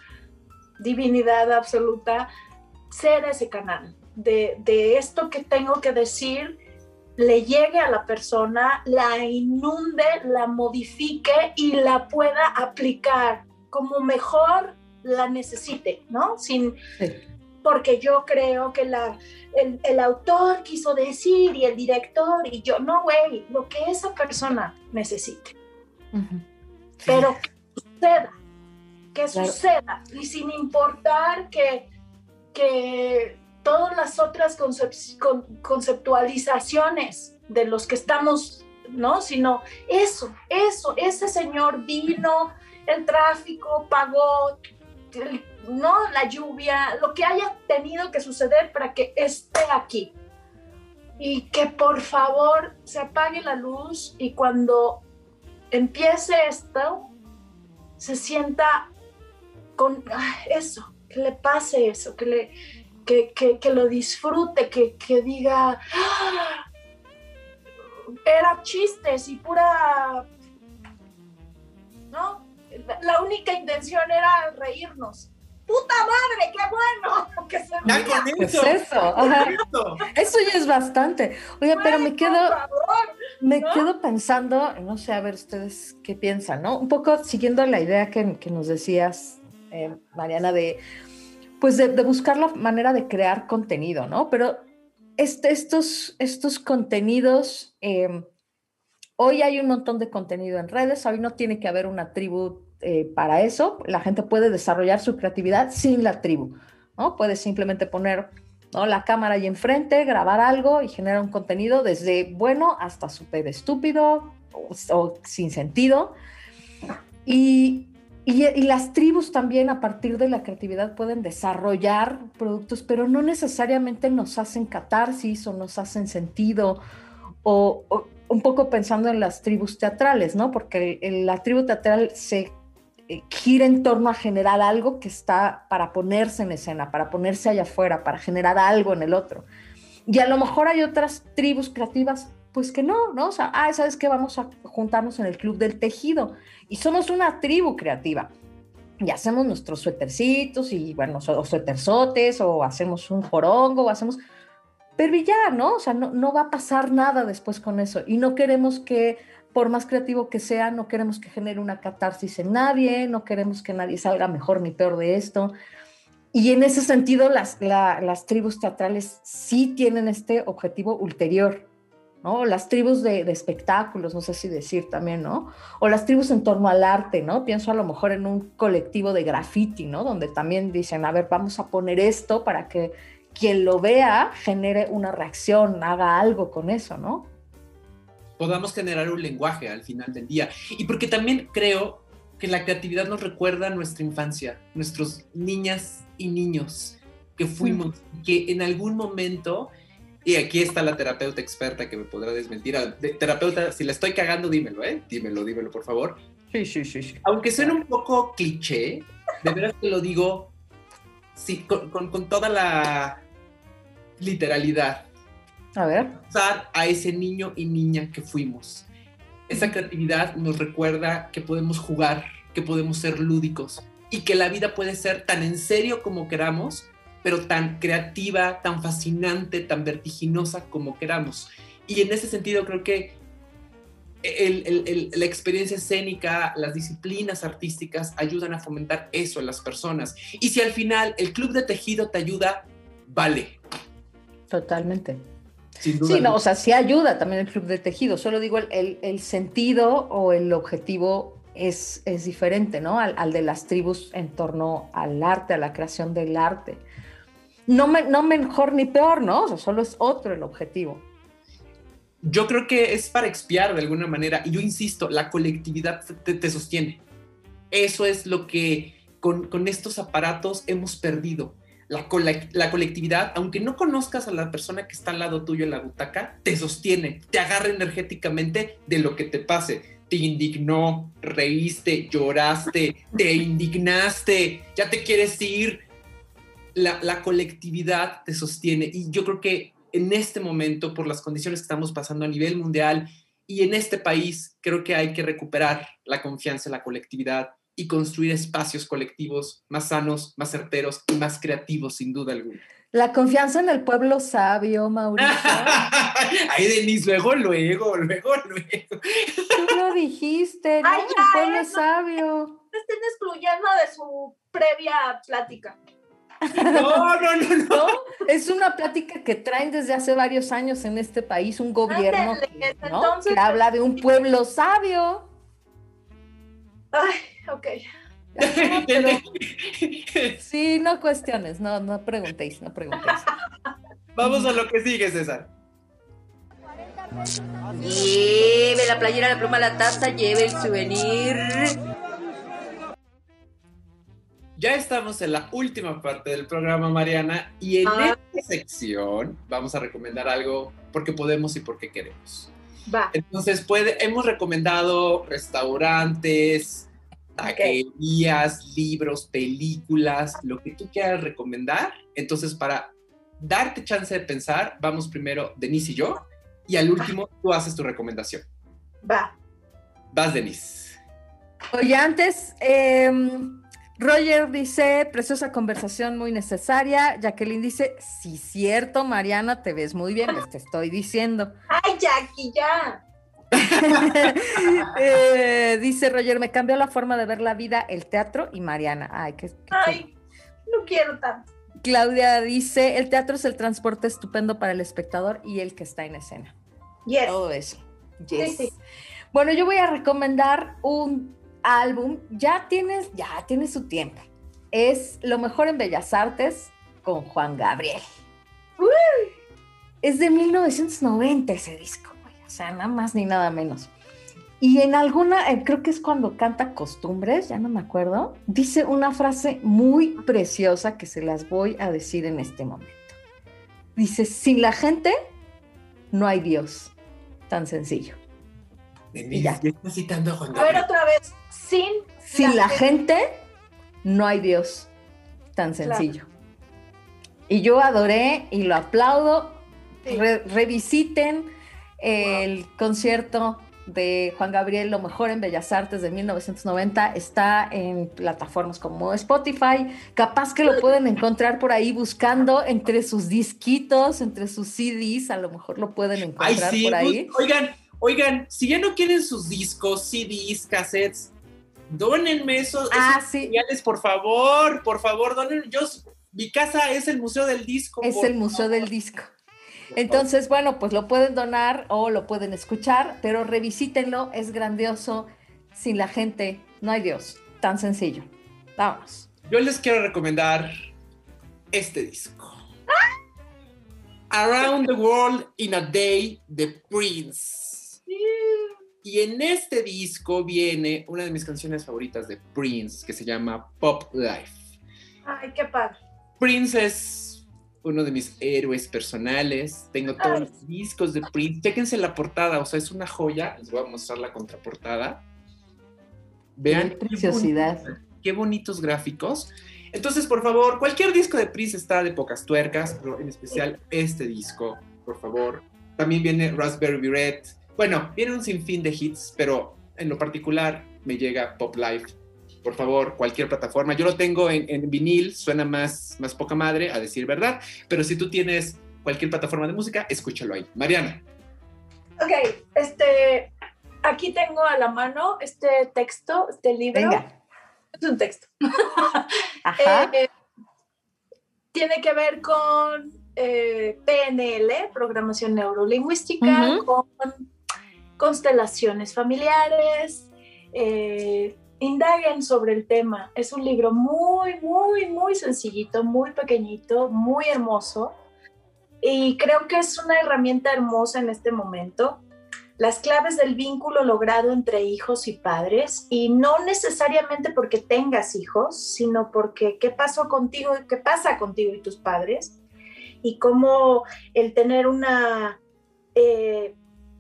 divinidad absoluta, ser ese canal de, de esto que tengo que decir le llegue a la persona, la inunde, la modifique y la pueda aplicar como mejor la necesite, ¿no? Sin, porque yo creo que la, el, autor quiso decir y el director y yo, no, güey, lo que esa persona necesite. Pero que suceda, que suceda, y sin importar que, que todas las otras conceptualizaciones de los que estamos, ¿no? Sino eso, eso, ese señor vino, el tráfico, pagó, no la lluvia, lo que haya tenido que suceder para que esté aquí. Y que por favor se apague la luz y cuando empiece esto, se sienta con eso, que le pase eso, que, le, que, lo disfrute, que, que diga, ¡Ah! era chistes y pura, ¿no? la única intención era reírnos. ¡Puta madre! ¡Qué bueno! Que se eso? eso? eso ya es bastante. Oye, pero me quedo, me quedo pensando, no sé, a ver ustedes qué piensan, ¿no? Un poco siguiendo la idea que, que nos decías, eh, Mariana, de pues de, buscar la manera de crear contenido, ¿no? Pero este, estos, estos contenidos, eh, hoy hay un montón de contenido en redes, hoy no tiene que haber una tribu eh, para eso, la gente puede desarrollar su creatividad sin la tribu, ¿no? Puede simplemente poner la cámara ahí enfrente, grabar algo y generar un contenido desde bueno hasta súper estúpido o, sin sentido. Y, y, las tribus también a partir de la creatividad pueden desarrollar productos, pero no necesariamente nos hacen catarsis o nos hacen sentido o, un poco pensando en las tribus teatrales, ¿no? Porque la tribu teatral se gira en torno a generar algo que está para ponerse en escena, para ponerse allá afuera, para generar algo en el otro. Y a lo mejor hay otras tribus creativas, pues que no, ¿no? O sea, ah, ¿sabes qué? Vamos a juntarnos en el club del tejido y somos una tribu creativa. Y hacemos nuestros suétercitos y, bueno, o suéterzotes o hacemos un jorongo o hacemos... Pero ya, ¿no? O sea, no, no va a pasar nada después con eso. Y no queremos que por más creativo que sea, no queremos que genere una catarsis en nadie, no queremos que nadie salga mejor ni peor de esto. Y en ese sentido, las, las tribus teatrales sí tienen este objetivo ulterior, ¿no? Las tribus de, espectáculos, no sé si decir también, ¿no? O las tribus en torno al arte, ¿no? Pienso a lo mejor en un colectivo de graffiti, ¿no? Donde también dicen, a ver, vamos a poner esto para que quien lo vea genere una reacción, haga algo con eso, ¿no? Podamos generar un lenguaje al final del día. Y porque también creo que la creatividad nos recuerda nuestra infancia, nuestros niñas y niños que fuimos, que en algún momento, y aquí está la terapeuta experta que me podrá desmentir, terapeuta, si la estoy cagando, dímelo, ¿eh? Dímelo, dímelo, por favor. Sí, sí, sí. sí. Aunque suene un poco cliché, de veras que lo digo sí, con, con toda la literalidad a ver. a ese niño y niña que fuimos. Esa creatividad nos recuerda que podemos jugar, que podemos ser lúdicos y que la vida puede ser tan en serio como queramos, pero tan creativa, tan fascinante, tan vertiginosa como queramos. Y en ese sentido creo que la experiencia escénica, las disciplinas artísticas ayudan a fomentar eso en las personas. Y si al final el club de tejido te ayuda, vale. Totalmente sí, no, o sea, sí ayuda también el club de tejido. Solo digo el, el, sentido o el objetivo es, es diferente, ¿no? Al, al, de las tribus en torno al arte, a la creación del arte. No, me, no mejor ni peor, ¿no? O sea, solo es otro el objetivo. Yo creo que es para expiar de alguna manera, y yo insisto, la colectividad te, te sostiene. Eso es lo que con, con estos aparatos hemos perdido. La, la, colectividad, aunque no conozcas a la persona que está al lado tuyo en la butaca, te sostiene, te agarra energéticamente de lo que te pase. Te indignó, reíste, lloraste, te indignaste, ya te quieres ir. La, la colectividad te sostiene y yo creo que en este momento, por las condiciones que estamos pasando a nivel mundial y en este país, creo que hay que recuperar la confianza en la colectividad, y construir espacios colectivos más sanos, más certeros y más creativos, sin duda alguna. La confianza en el pueblo sabio, Mauricio. Ay, Denise, luego, luego, luego, luego. Tú lo dijiste, ¿no? el pueblo es sabio. estén excluyendo de su previa plática. No, no, no, no, Es una plática que traen desde hace varios años en este país un gobierno ¿no? que habla de un pueblo sabio. Ay, ok. Sí, no cuestiones, no, no preguntéis, no preguntéis. Vamos a lo que sigue, César. Lleve la playera, la pluma, la taza, lleve el souvenir. Ya estamos en la última parte del programa, Mariana, y en ah. esta sección vamos a recomendar algo porque podemos y porque queremos. Va. Entonces, puede, hemos recomendado restaurantes, taquerías, libros, películas, lo que tú quieras recomendar. Entonces, para darte chance de pensar, vamos primero Denise y yo, y al último tú haces tu recomendación. Va. Vas, Denise. Oye, antes, em, Roger dice, preciosa conversación muy necesaria. Jacqueline dice, sí, cierto, Mariana, te ves muy bien, te estoy diciendo. Ay, Jackie, ya. Eh, dice Roger, me cambió la forma de ver la vida, el teatro y Mariana. Ay, qué, Ay, no quiero tanto. Claudia dice, el teatro es el transporte estupendo para el espectador y el que está en escena. Yes. Todo eso. Bueno, yo voy a recomendar un álbum, ya tienes, ya tiene su tiempo. Es Lo mejor en Bellas Artes con Juan Gabriel. Es de 1990 ese disco sea, nada más ni nada menos. Y en alguna, eh, creo que es cuando canta Costumbres, ya no me acuerdo, dice una frase muy preciosa que se las voy a decir en este momento. Dice, sin la gente no hay Dios. Tan sencillo. ya. citando a Juan A ver otra vez, sin... Sin la, gente, no hay Dios. Tan sencillo. Y yo adoré y lo aplaudo. revisiten el concierto de Juan Gabriel, Lo Mejor en Bellas Artes de 1990, está en plataformas como Spotify. Capaz que lo pueden encontrar por ahí buscando entre sus disquitos, entre sus CDs, a lo mejor lo pueden encontrar por ahí. Oigan, oigan, si ya no quieren sus discos, CDs, cassettes, dónenme esos, ah, por favor, por favor, donen. Yo, mi casa es el Museo del Disco. Es el Museo del Disco. Entonces, bueno, pues lo pueden donar o lo pueden escuchar, pero revisítenlo, es grandioso. Sin la gente no hay Dios. Tan sencillo. Vámonos. Yo les quiero recomendar este disco. Around the World in a Day de Prince. Y en este disco viene una de mis canciones favoritas de Prince, que se llama Pop Life. Ay, qué padre. Prince es uno de mis héroes personales. Tengo todos los discos de Prince. Chéquense la portada, o sea, es una joya. Les voy a mostrar la contraportada. Vean. Qué preciosidad. Qué, bonitos gráficos. Entonces, por favor, cualquier disco de Prince está de pocas tuercas, pero en especial este disco, por favor. También viene Raspberry Red. Bueno, viene un sinfín de hits, pero en lo particular me llega Pop Life por favor, cualquier plataforma. Yo lo tengo en, vinil, suena más, más poca madre, a decir verdad, pero si tú tienes cualquier plataforma de música, escúchalo ahí. Mariana. Ok, este, aquí tengo a la mano este texto, este libro. Es un texto. Ajá. Eh, tiene que ver con eh, PNL, programación neurolingüística, con constelaciones familiares, eh, indaguen sobre el tema. Es un libro muy, muy, muy sencillito, muy pequeñito, muy hermoso. Y creo que es una herramienta hermosa en este momento. Las claves del vínculo logrado entre hijos y padres, y no necesariamente porque tengas hijos, sino porque qué pasó contigo, qué pasa contigo y tus padres, y cómo el tener una eh,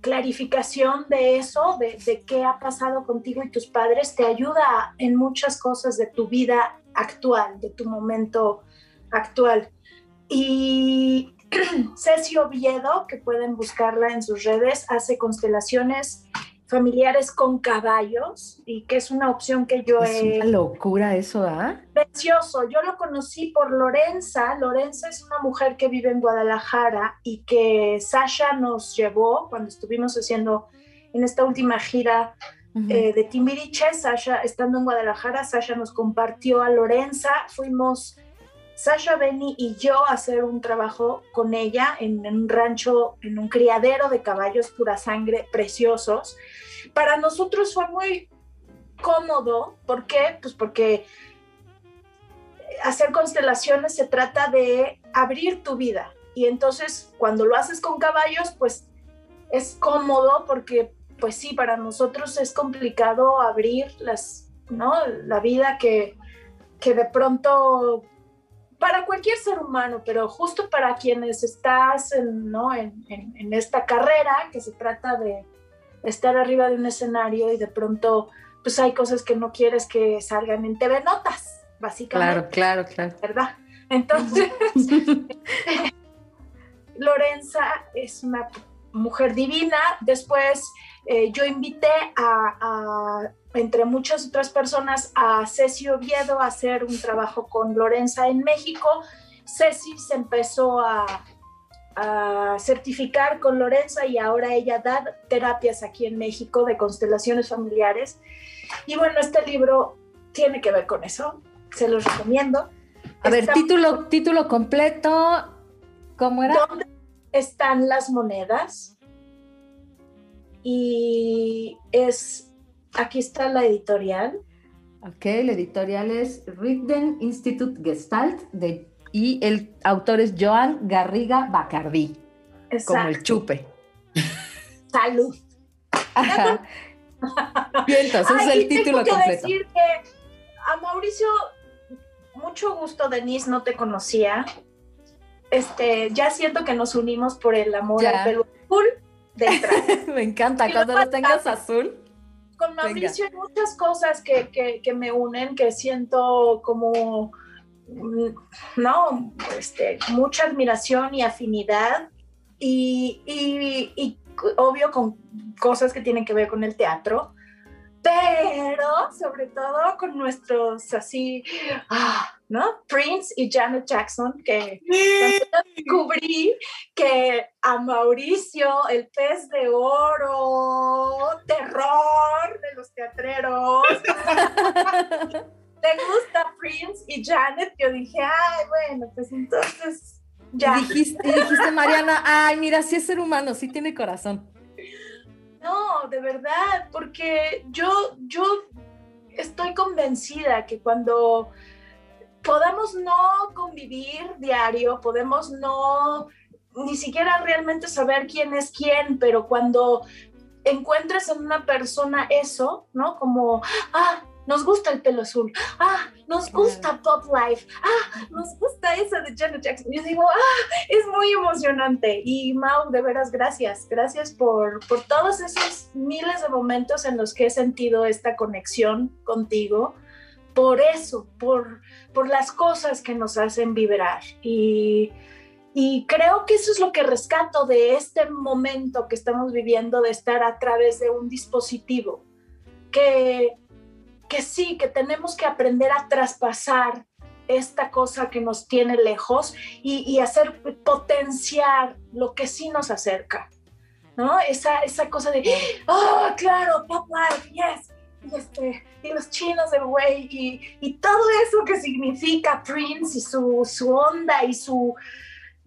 clarificación de eso, de, qué ha pasado contigo y tus padres, te ayuda en muchas cosas de tu vida actual, de tu momento actual. Y Ceci Oviedo, que pueden buscarla en sus redes, hace constelaciones familiares con caballos y que es una opción que yo es he... una locura eso, ¿ah? Precioso. Yo lo conocí por Lorenza. Lorenza es una mujer que vive en Guadalajara y que Sasha nos llevó cuando estuvimos haciendo en esta última gira uh -huh. eh, de Timbiriche. Sasha, estando en Guadalajara, Sasha nos compartió a Lorenza. Fuimos Sasha, Benny y yo hacer un trabajo con ella en, en, un rancho, en un criadero de caballos pura sangre preciosos. Para nosotros fue muy cómodo. ¿Por qué? Pues porque hacer constelaciones se trata de abrir tu vida. Y entonces cuando lo haces con caballos, pues es cómodo porque, pues sí, para nosotros es complicado abrir las, ¿no? la vida que, que de pronto para cualquier ser humano, pero justo para quienes estás en, ¿no? en, en, en, esta carrera, que se trata de estar arriba de un escenario y de pronto, pues hay cosas que no quieres que salgan en TV Notas, básicamente. Claro, claro, claro. ¿Verdad? Entonces, Lorenza es una mujer divina. Después eh, yo invité a, a, entre muchas otras personas, a Ceci Oviedo a hacer un trabajo con Lorenza en México. Ceci se empezó a, a certificar con Lorenza y ahora ella da terapias aquí en México de constelaciones familiares. Y bueno, este libro tiene que ver con eso. Se los recomiendo. A ver, título, título completo, ¿cómo era? ¿Dónde están las monedas? Y es, aquí está la editorial. Ok, la editorial es Rigden Institute Gestalt de, y el autor es Joan Garriga Bacardí, Exacto. como el chupe. Salud. Y entonces Ay, el título tengo que completo. decir que a Mauricio, mucho gusto, Denise, no te conocía. Este, ya siento que nos unimos por el amor Ya. al pelo azul de entrada. Me encanta, Y cuando lo lo tengas azul. Con Mauricio hay muchas cosas que, que, que me unen, que siento como, mm, no, este, mucha admiración y afinidad. Y, y, y obvio con cosas que tienen que ver con el teatro, pero sobre todo con nuestros así, ah, ¿no? Prince y Janet Jackson, que yo descubrí que a Mauricio, el pez de oro, terror de los teatreros, le gusta Prince y Janet, yo dije, ay, bueno, pues entonces ya. Y dijiste, dijiste, Mariana, ay, mira, sí es ser humano, sí tiene corazón. No, de verdad, porque yo, yo estoy convencida que cuando podamos no convivir diario, podemos no ni siquiera realmente saber quién es quién, pero cuando encuentras en una persona eso, ¿no? Como, ah, nos gusta el pelo azul, ah, nos gusta Pop Life, ah, nos gusta eso de Janet Jackson. Yo digo, ah, es muy emocionante. Y Mau, de veras, gracias. Gracias por, por todos esos miles de momentos en los que he sentido esta conexión contigo. Por eso, por, por las cosas que nos hacen vibrar. Y, y creo que eso es lo que rescato de este momento que estamos viviendo de estar a través de un dispositivo. Que que sí, que tenemos que aprender a traspasar esta cosa que nos tiene lejos y, y, hacer potenciar lo que sí nos acerca, ¿no? Esa, esa cosa de, oh, claro, Life, yes, y, este, y los chinos del güey, y, y, todo eso que significa Prince y su, su onda y su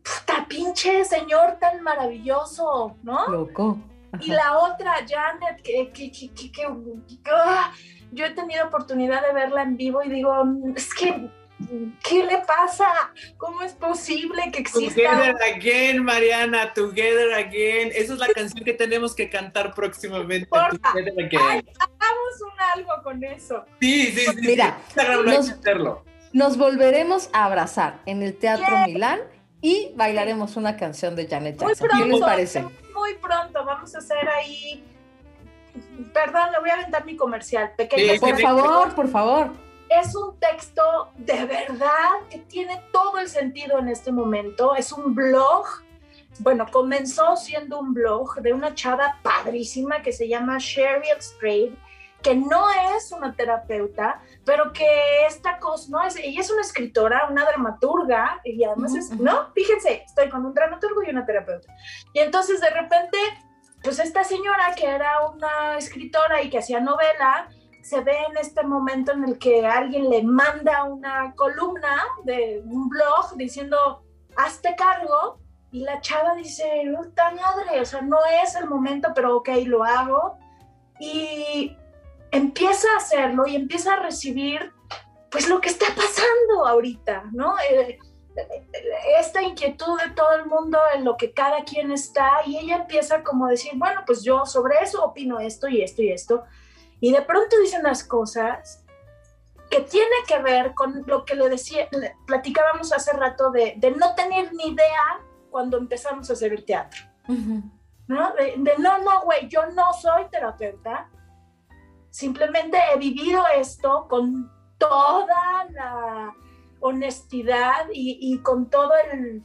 puta pinche señor tan maravilloso, ¿no? Loco. Y la otra, Janet, que, que, que, que- que- ah, yo he tenido oportunidad de verla en vivo y digo, es que, ¿qué le pasa? ¿Cómo es posible que exista? Together Again, Mariana, Together Again. Esa es la canción que tenemos que cantar próximamente. Porfa. Together Again. Ay, hagamos un algo con eso. Sí, sí, sí. Mira, sí. Nos-. Nos volveremos a abrazar en el Teatro. Milán y bailaremos una canción de Janet Muy Jackson. ¿Qué les pronto, parece? muy pronto, vamos a hacer ahí. Perdón, le voy a aventar mi comercial. Pequeño. Sí, Por sí, favor, por favor. Es un texto de verdad que tiene todo el sentido en este momento. Es un blog. Bueno, comenzó siendo un blog de una chava padrísima que se llama Cheryl Strayed, que no es una terapeuta, pero que esta cosa, ¿no? Es, ella es una escritora, una dramaturga, y además es. ¿no? Fíjense, estoy con un dramaturgo y una terapeuta. Y entonces de repente, pues esta señora que era una escritora y que hacía novela, se ve en este momento en el que alguien le manda una columna de un blog diciendo, hazte cargo, y la chava dice, puta madre, o sea, no es el momento, pero ok, lo hago. Y empieza a hacerlo y empieza a recibir, pues, lo que está pasando ahorita, ¿no? Eh, esta inquietud de todo el mundo en lo que cada quien está y ella empieza como a decir, bueno, pues yo sobre eso opino esto y esto y esto. Y de pronto dice unas cosas que tiene que ver con lo que le decía, le platicábamos hace rato de, de no tener ni idea cuando empezamos a hacer el teatro, ¿no? De, de, no, no, güey, yo no soy terapeuta, simplemente he vivido esto con toda la honestidad y, y con todo el,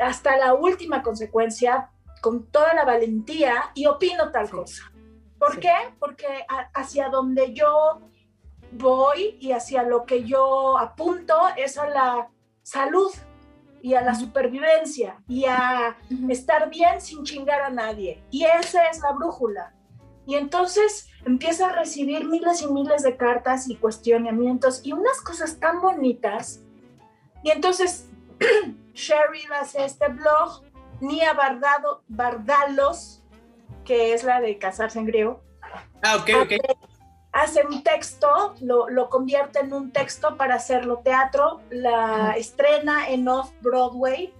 hasta la última consecuencia, con toda la valentía y opino tal Sí. cosa. ¿Por Sí. qué? Porque a- hacia donde yo voy y hacia lo que yo apunto es a la salud y a la supervivencia y a estar bien sin chingar a nadie. Y esa es la brújula. Y entonces empieza a recibir miles y miles de cartas y cuestionamientos y unas cosas tan bonitas. Y entonces Cheryl hace este blog, Nia Bardado, Bardalos, que es la de casarse en griego, Ah, ok, ok. hace un texto, lo, lo convierte en un texto para hacerlo teatro, la estrena en Off-Broadway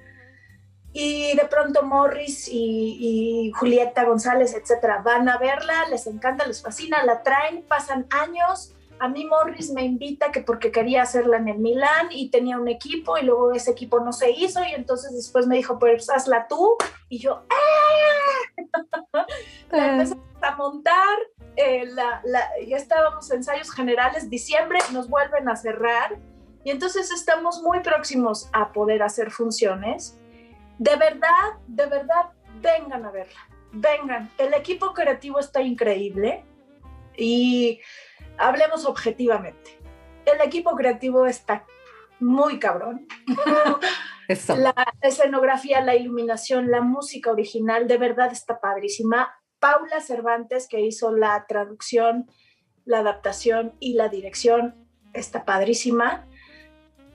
y de pronto Morris y, y Julieta González, etcétera, van a verla, les encanta, les fascina, la traen, pasan años. A mí Morris me invita que porque quería hacerla en el Milán y tenía un equipo y luego ese equipo no se hizo y entonces después me dijo, pues hazla tú y yo, ¡ah! Empezamos a montar, eh, la- la- ya estábamos en ensayos generales, diciembre nos vuelven a cerrar y entonces estamos muy próximos a poder hacer funciones. De verdad, de verdad, vengan a verla, vengan. El equipo creativo está increíble y hablemos objetivamente. El equipo creativo está muy cabrón. Eso. La escenografía, la iluminación, la música original, de verdad está padrísima. Paula Cervantes, que hizo la traducción, la adaptación y la dirección, está padrísima.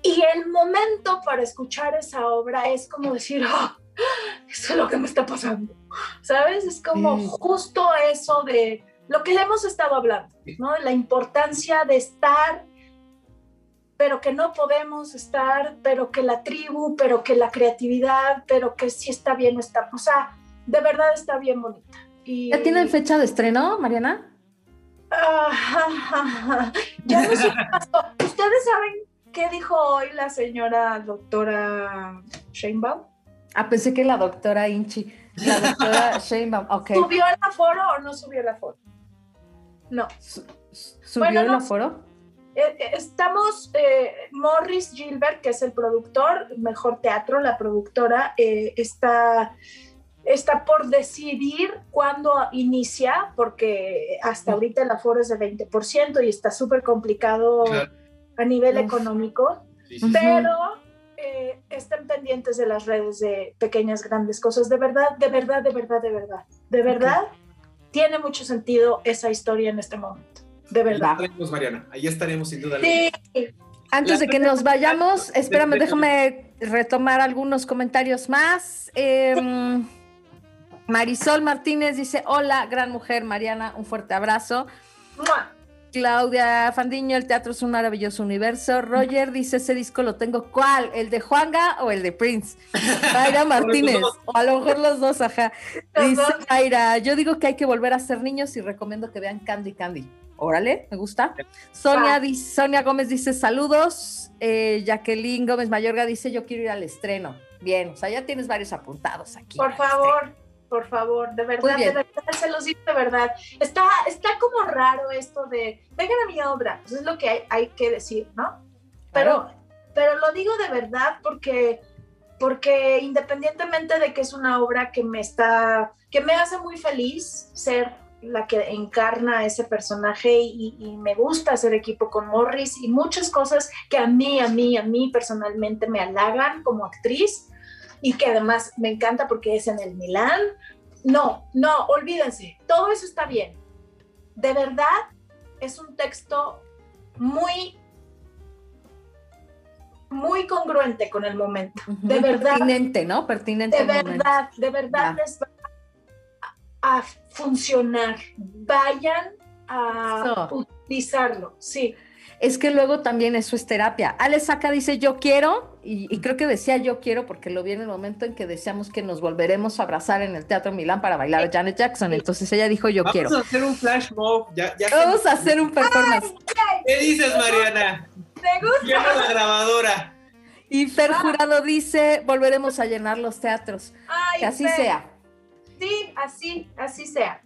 Y el momento para escuchar esa obra es como decir, "Ah, eso es lo que me está pasando. ¿Sabes? Es como Mm. justo eso de lo que hemos estado hablando, ¿no? La importancia de estar pero que no podemos estar, pero que la tribu, pero que la creatividad, pero que sí está bien, no está, o sea, de verdad está bien bonita. Y, ¿Ya tienen fecha de estreno, Mariana? Ah, ya no sé qué pasó. ¿Ustedes saben qué dijo hoy la señora doctora Sheinbaum? Ah, pensé que la doctora Inchi. La doctora Sheinbaum. Ok. ¿Subió el aforo o no subió el aforo? No. Su- ¿Subió Bueno, el no. aforo? Eh, eh, Estamos, eh, Morris Gilbert, que es el productor, Mejor Teatro, la productora, eh, está, está por decidir cuándo inicia, porque hasta ahorita el aforo es de 20% y está súper complicado Claro. a nivel Uf. económico, Sí, sí. Ujú. pero eh, estén pendientes de las redes de pequeñas, grandes cosas. De verdad, de verdad, de verdad, de verdad, de verdad, tiene mucho sentido esa historia en este momento. De Ahí verdad. estaremos, Mariana. Ahí estaremos, sin duda. Sí, Antes de que nos vayamos, espérame, déjame retomar algunos comentarios más. Em, Marisol Martínez dice, hola, gran mujer, Mariana, un fuerte abrazo. ¡Mua! Claudia Fandiño, el teatro es un maravilloso universo. Roger dice, ese disco lo tengo, ¿cuál? ¿El de Juanga o el de Prince? Mayra Martínez, o a lo mejor los dos, ajá. Dice. Mayra, yo digo que hay que volver a ser niños y recomiendo que vean Candy Candy. Órale, me gusta. Sonia, Ah. dice- Sonia Gómez dice, saludos. Eh, Jacqueline Gómez Mayorga dice, yo quiero ir al estreno. Bien, o sea, ya tienes varios apuntados aquí. Por estreno. Por favor, de verdad, de verdad, se los digo de verdad. Está, está como raro esto de, vengan a mi obra, pues es lo que hay, hay que decir, ¿no? Pero, Claro. pero lo digo de verdad porque, porque independientemente de que es una obra que me está, que me hace muy feliz ser la que encarna a ese personaje y, y me gusta hacer equipo con Morris y muchas cosas que a mí, a mí, a mí personalmente me halagan como actriz y que además me encanta porque es en el Milán. No, no, olvídense, todo eso está bien. De verdad, es un texto muy, muy congruente con el momento. De verdad. Pertinente, ¿no? Pertinente. De momento. verdad, de verdad les va a, a funcionar. Vayan a Eso. utilizarlo, sí. Es que luego también eso es terapia. Alex Saca dice yo quiero, y, y creo que decía yo quiero porque lo vi en el momento en que decíamos que nos volveremos a abrazar en el Teatro Milán para bailar a Janet Jackson. Entonces ella dijo yo Vamos quiero. a hacer un flash mob. Ya, ya Vamos a hacer un performance. ¿Qué dices, Mariana? ¿Te gusta? Quiero la grabadora. Y Fer Jurado dice volveremos a llenar los teatros. Ay, Que así Fer, sea. Sí, así, así sea.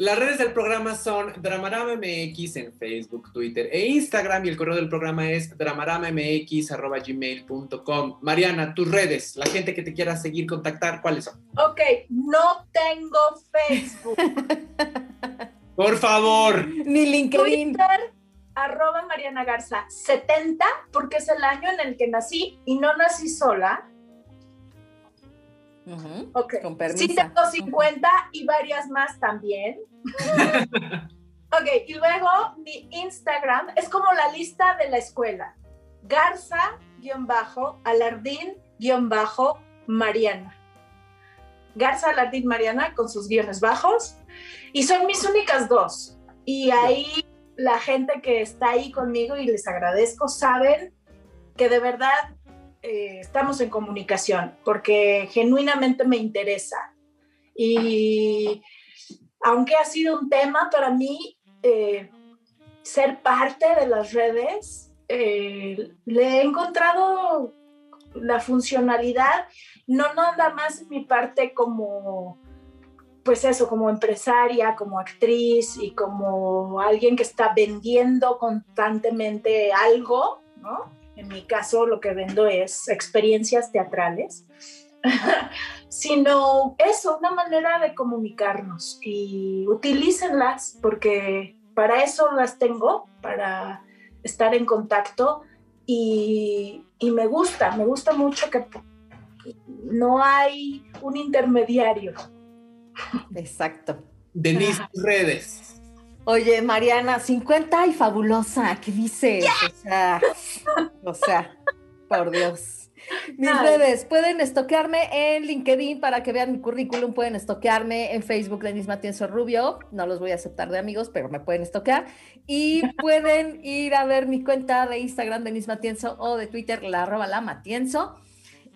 Las redes del programa son Dramarama MX en Facebook, Twitter e Instagram y el correo del programa es dramaramamx.gmail.com. Mariana, tus redes, la gente que te quiera seguir, contactar, ¿cuáles son? Ok, no tengo Facebook. Por favor. Ni LinkedIn. Twitter, arroba Mariana Garza 70, porque es el año en el que nací y no nací sola. Ujú, Ok. Con Sí tengo 50 y varias más también. ok, y luego mi Instagram es como la lista de la escuela. Garza-alardín-mariana. Garza Alardín Mariana con sus guiones bajos. Y son mis únicas dos. Y ahí la gente que está ahí conmigo y les agradezco saben que de verdad eh, estamos en comunicación porque genuinamente me interesa. Y aunque ha sido un tema para mí, eh, ser parte de las redes, eh, le he encontrado la funcionalidad, no nada más mi parte como, pues eso, como empresaria, como actriz y como alguien que está vendiendo constantemente algo, ¿no? En mi caso lo que vendo es experiencias teatrales, sino eso, una manera de comunicarnos y utilícenlas porque para eso las tengo, para estar en contacto y, y me gusta, me gusta mucho que no hay un intermediario. Exacto. Denise, redes. Oye, Mariana, 50 y fabulosa, ¿qué dices? O sea, o sea, por Dios. Mis Ay. redes, pueden estoquearme en LinkedIn para que vean mi currículum, pueden estoquearme en Facebook, Denis Matienzo Rubio, no los voy a aceptar de amigos, pero me pueden estoquear. Y pueden ir a ver mi cuenta de Instagram, Denis Matienzo, o de Twitter, la arroba la Matienzo.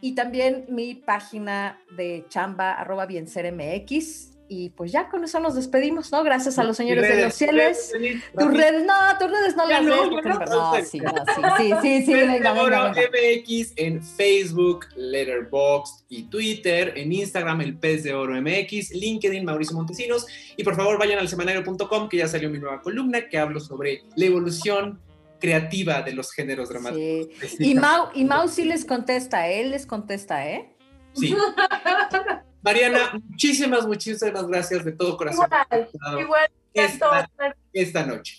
Y también mi página de chamba, arroba biencermx. Y pues ya con eso nos despedimos, ¿no? Gracias a los señores de los cielos. Tus redes, no, tus redes no Ya las no, no, no, sí, no, sí, sí, sí, sí, venga, venga, Oro venga. MX en Facebook, Letterboxd y Twitter, en Instagram el Pez de Oro MX, LinkedIn Mauricio Montesinos y por favor vayan al semanario.com que ya salió mi nueva columna que hablo sobre la evolución creativa de los géneros dramáticos. Sí. Y Mau, y Mau sí les contesta, él les contesta, ¿eh? Sí. Mariana, muchísimas, muchísimas gracias de todo corazón estado Igual, esta, esta noche.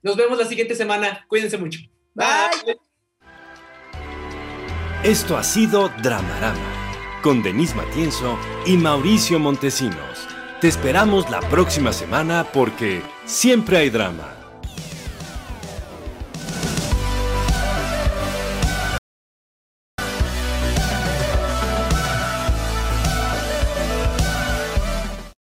Nos vemos la siguiente semana. Cuídense mucho. Bye. Esto ha sido Dramarama, con Denise Matienzo y Mauricio Montesinos. Te esperamos la próxima semana porque siempre hay drama.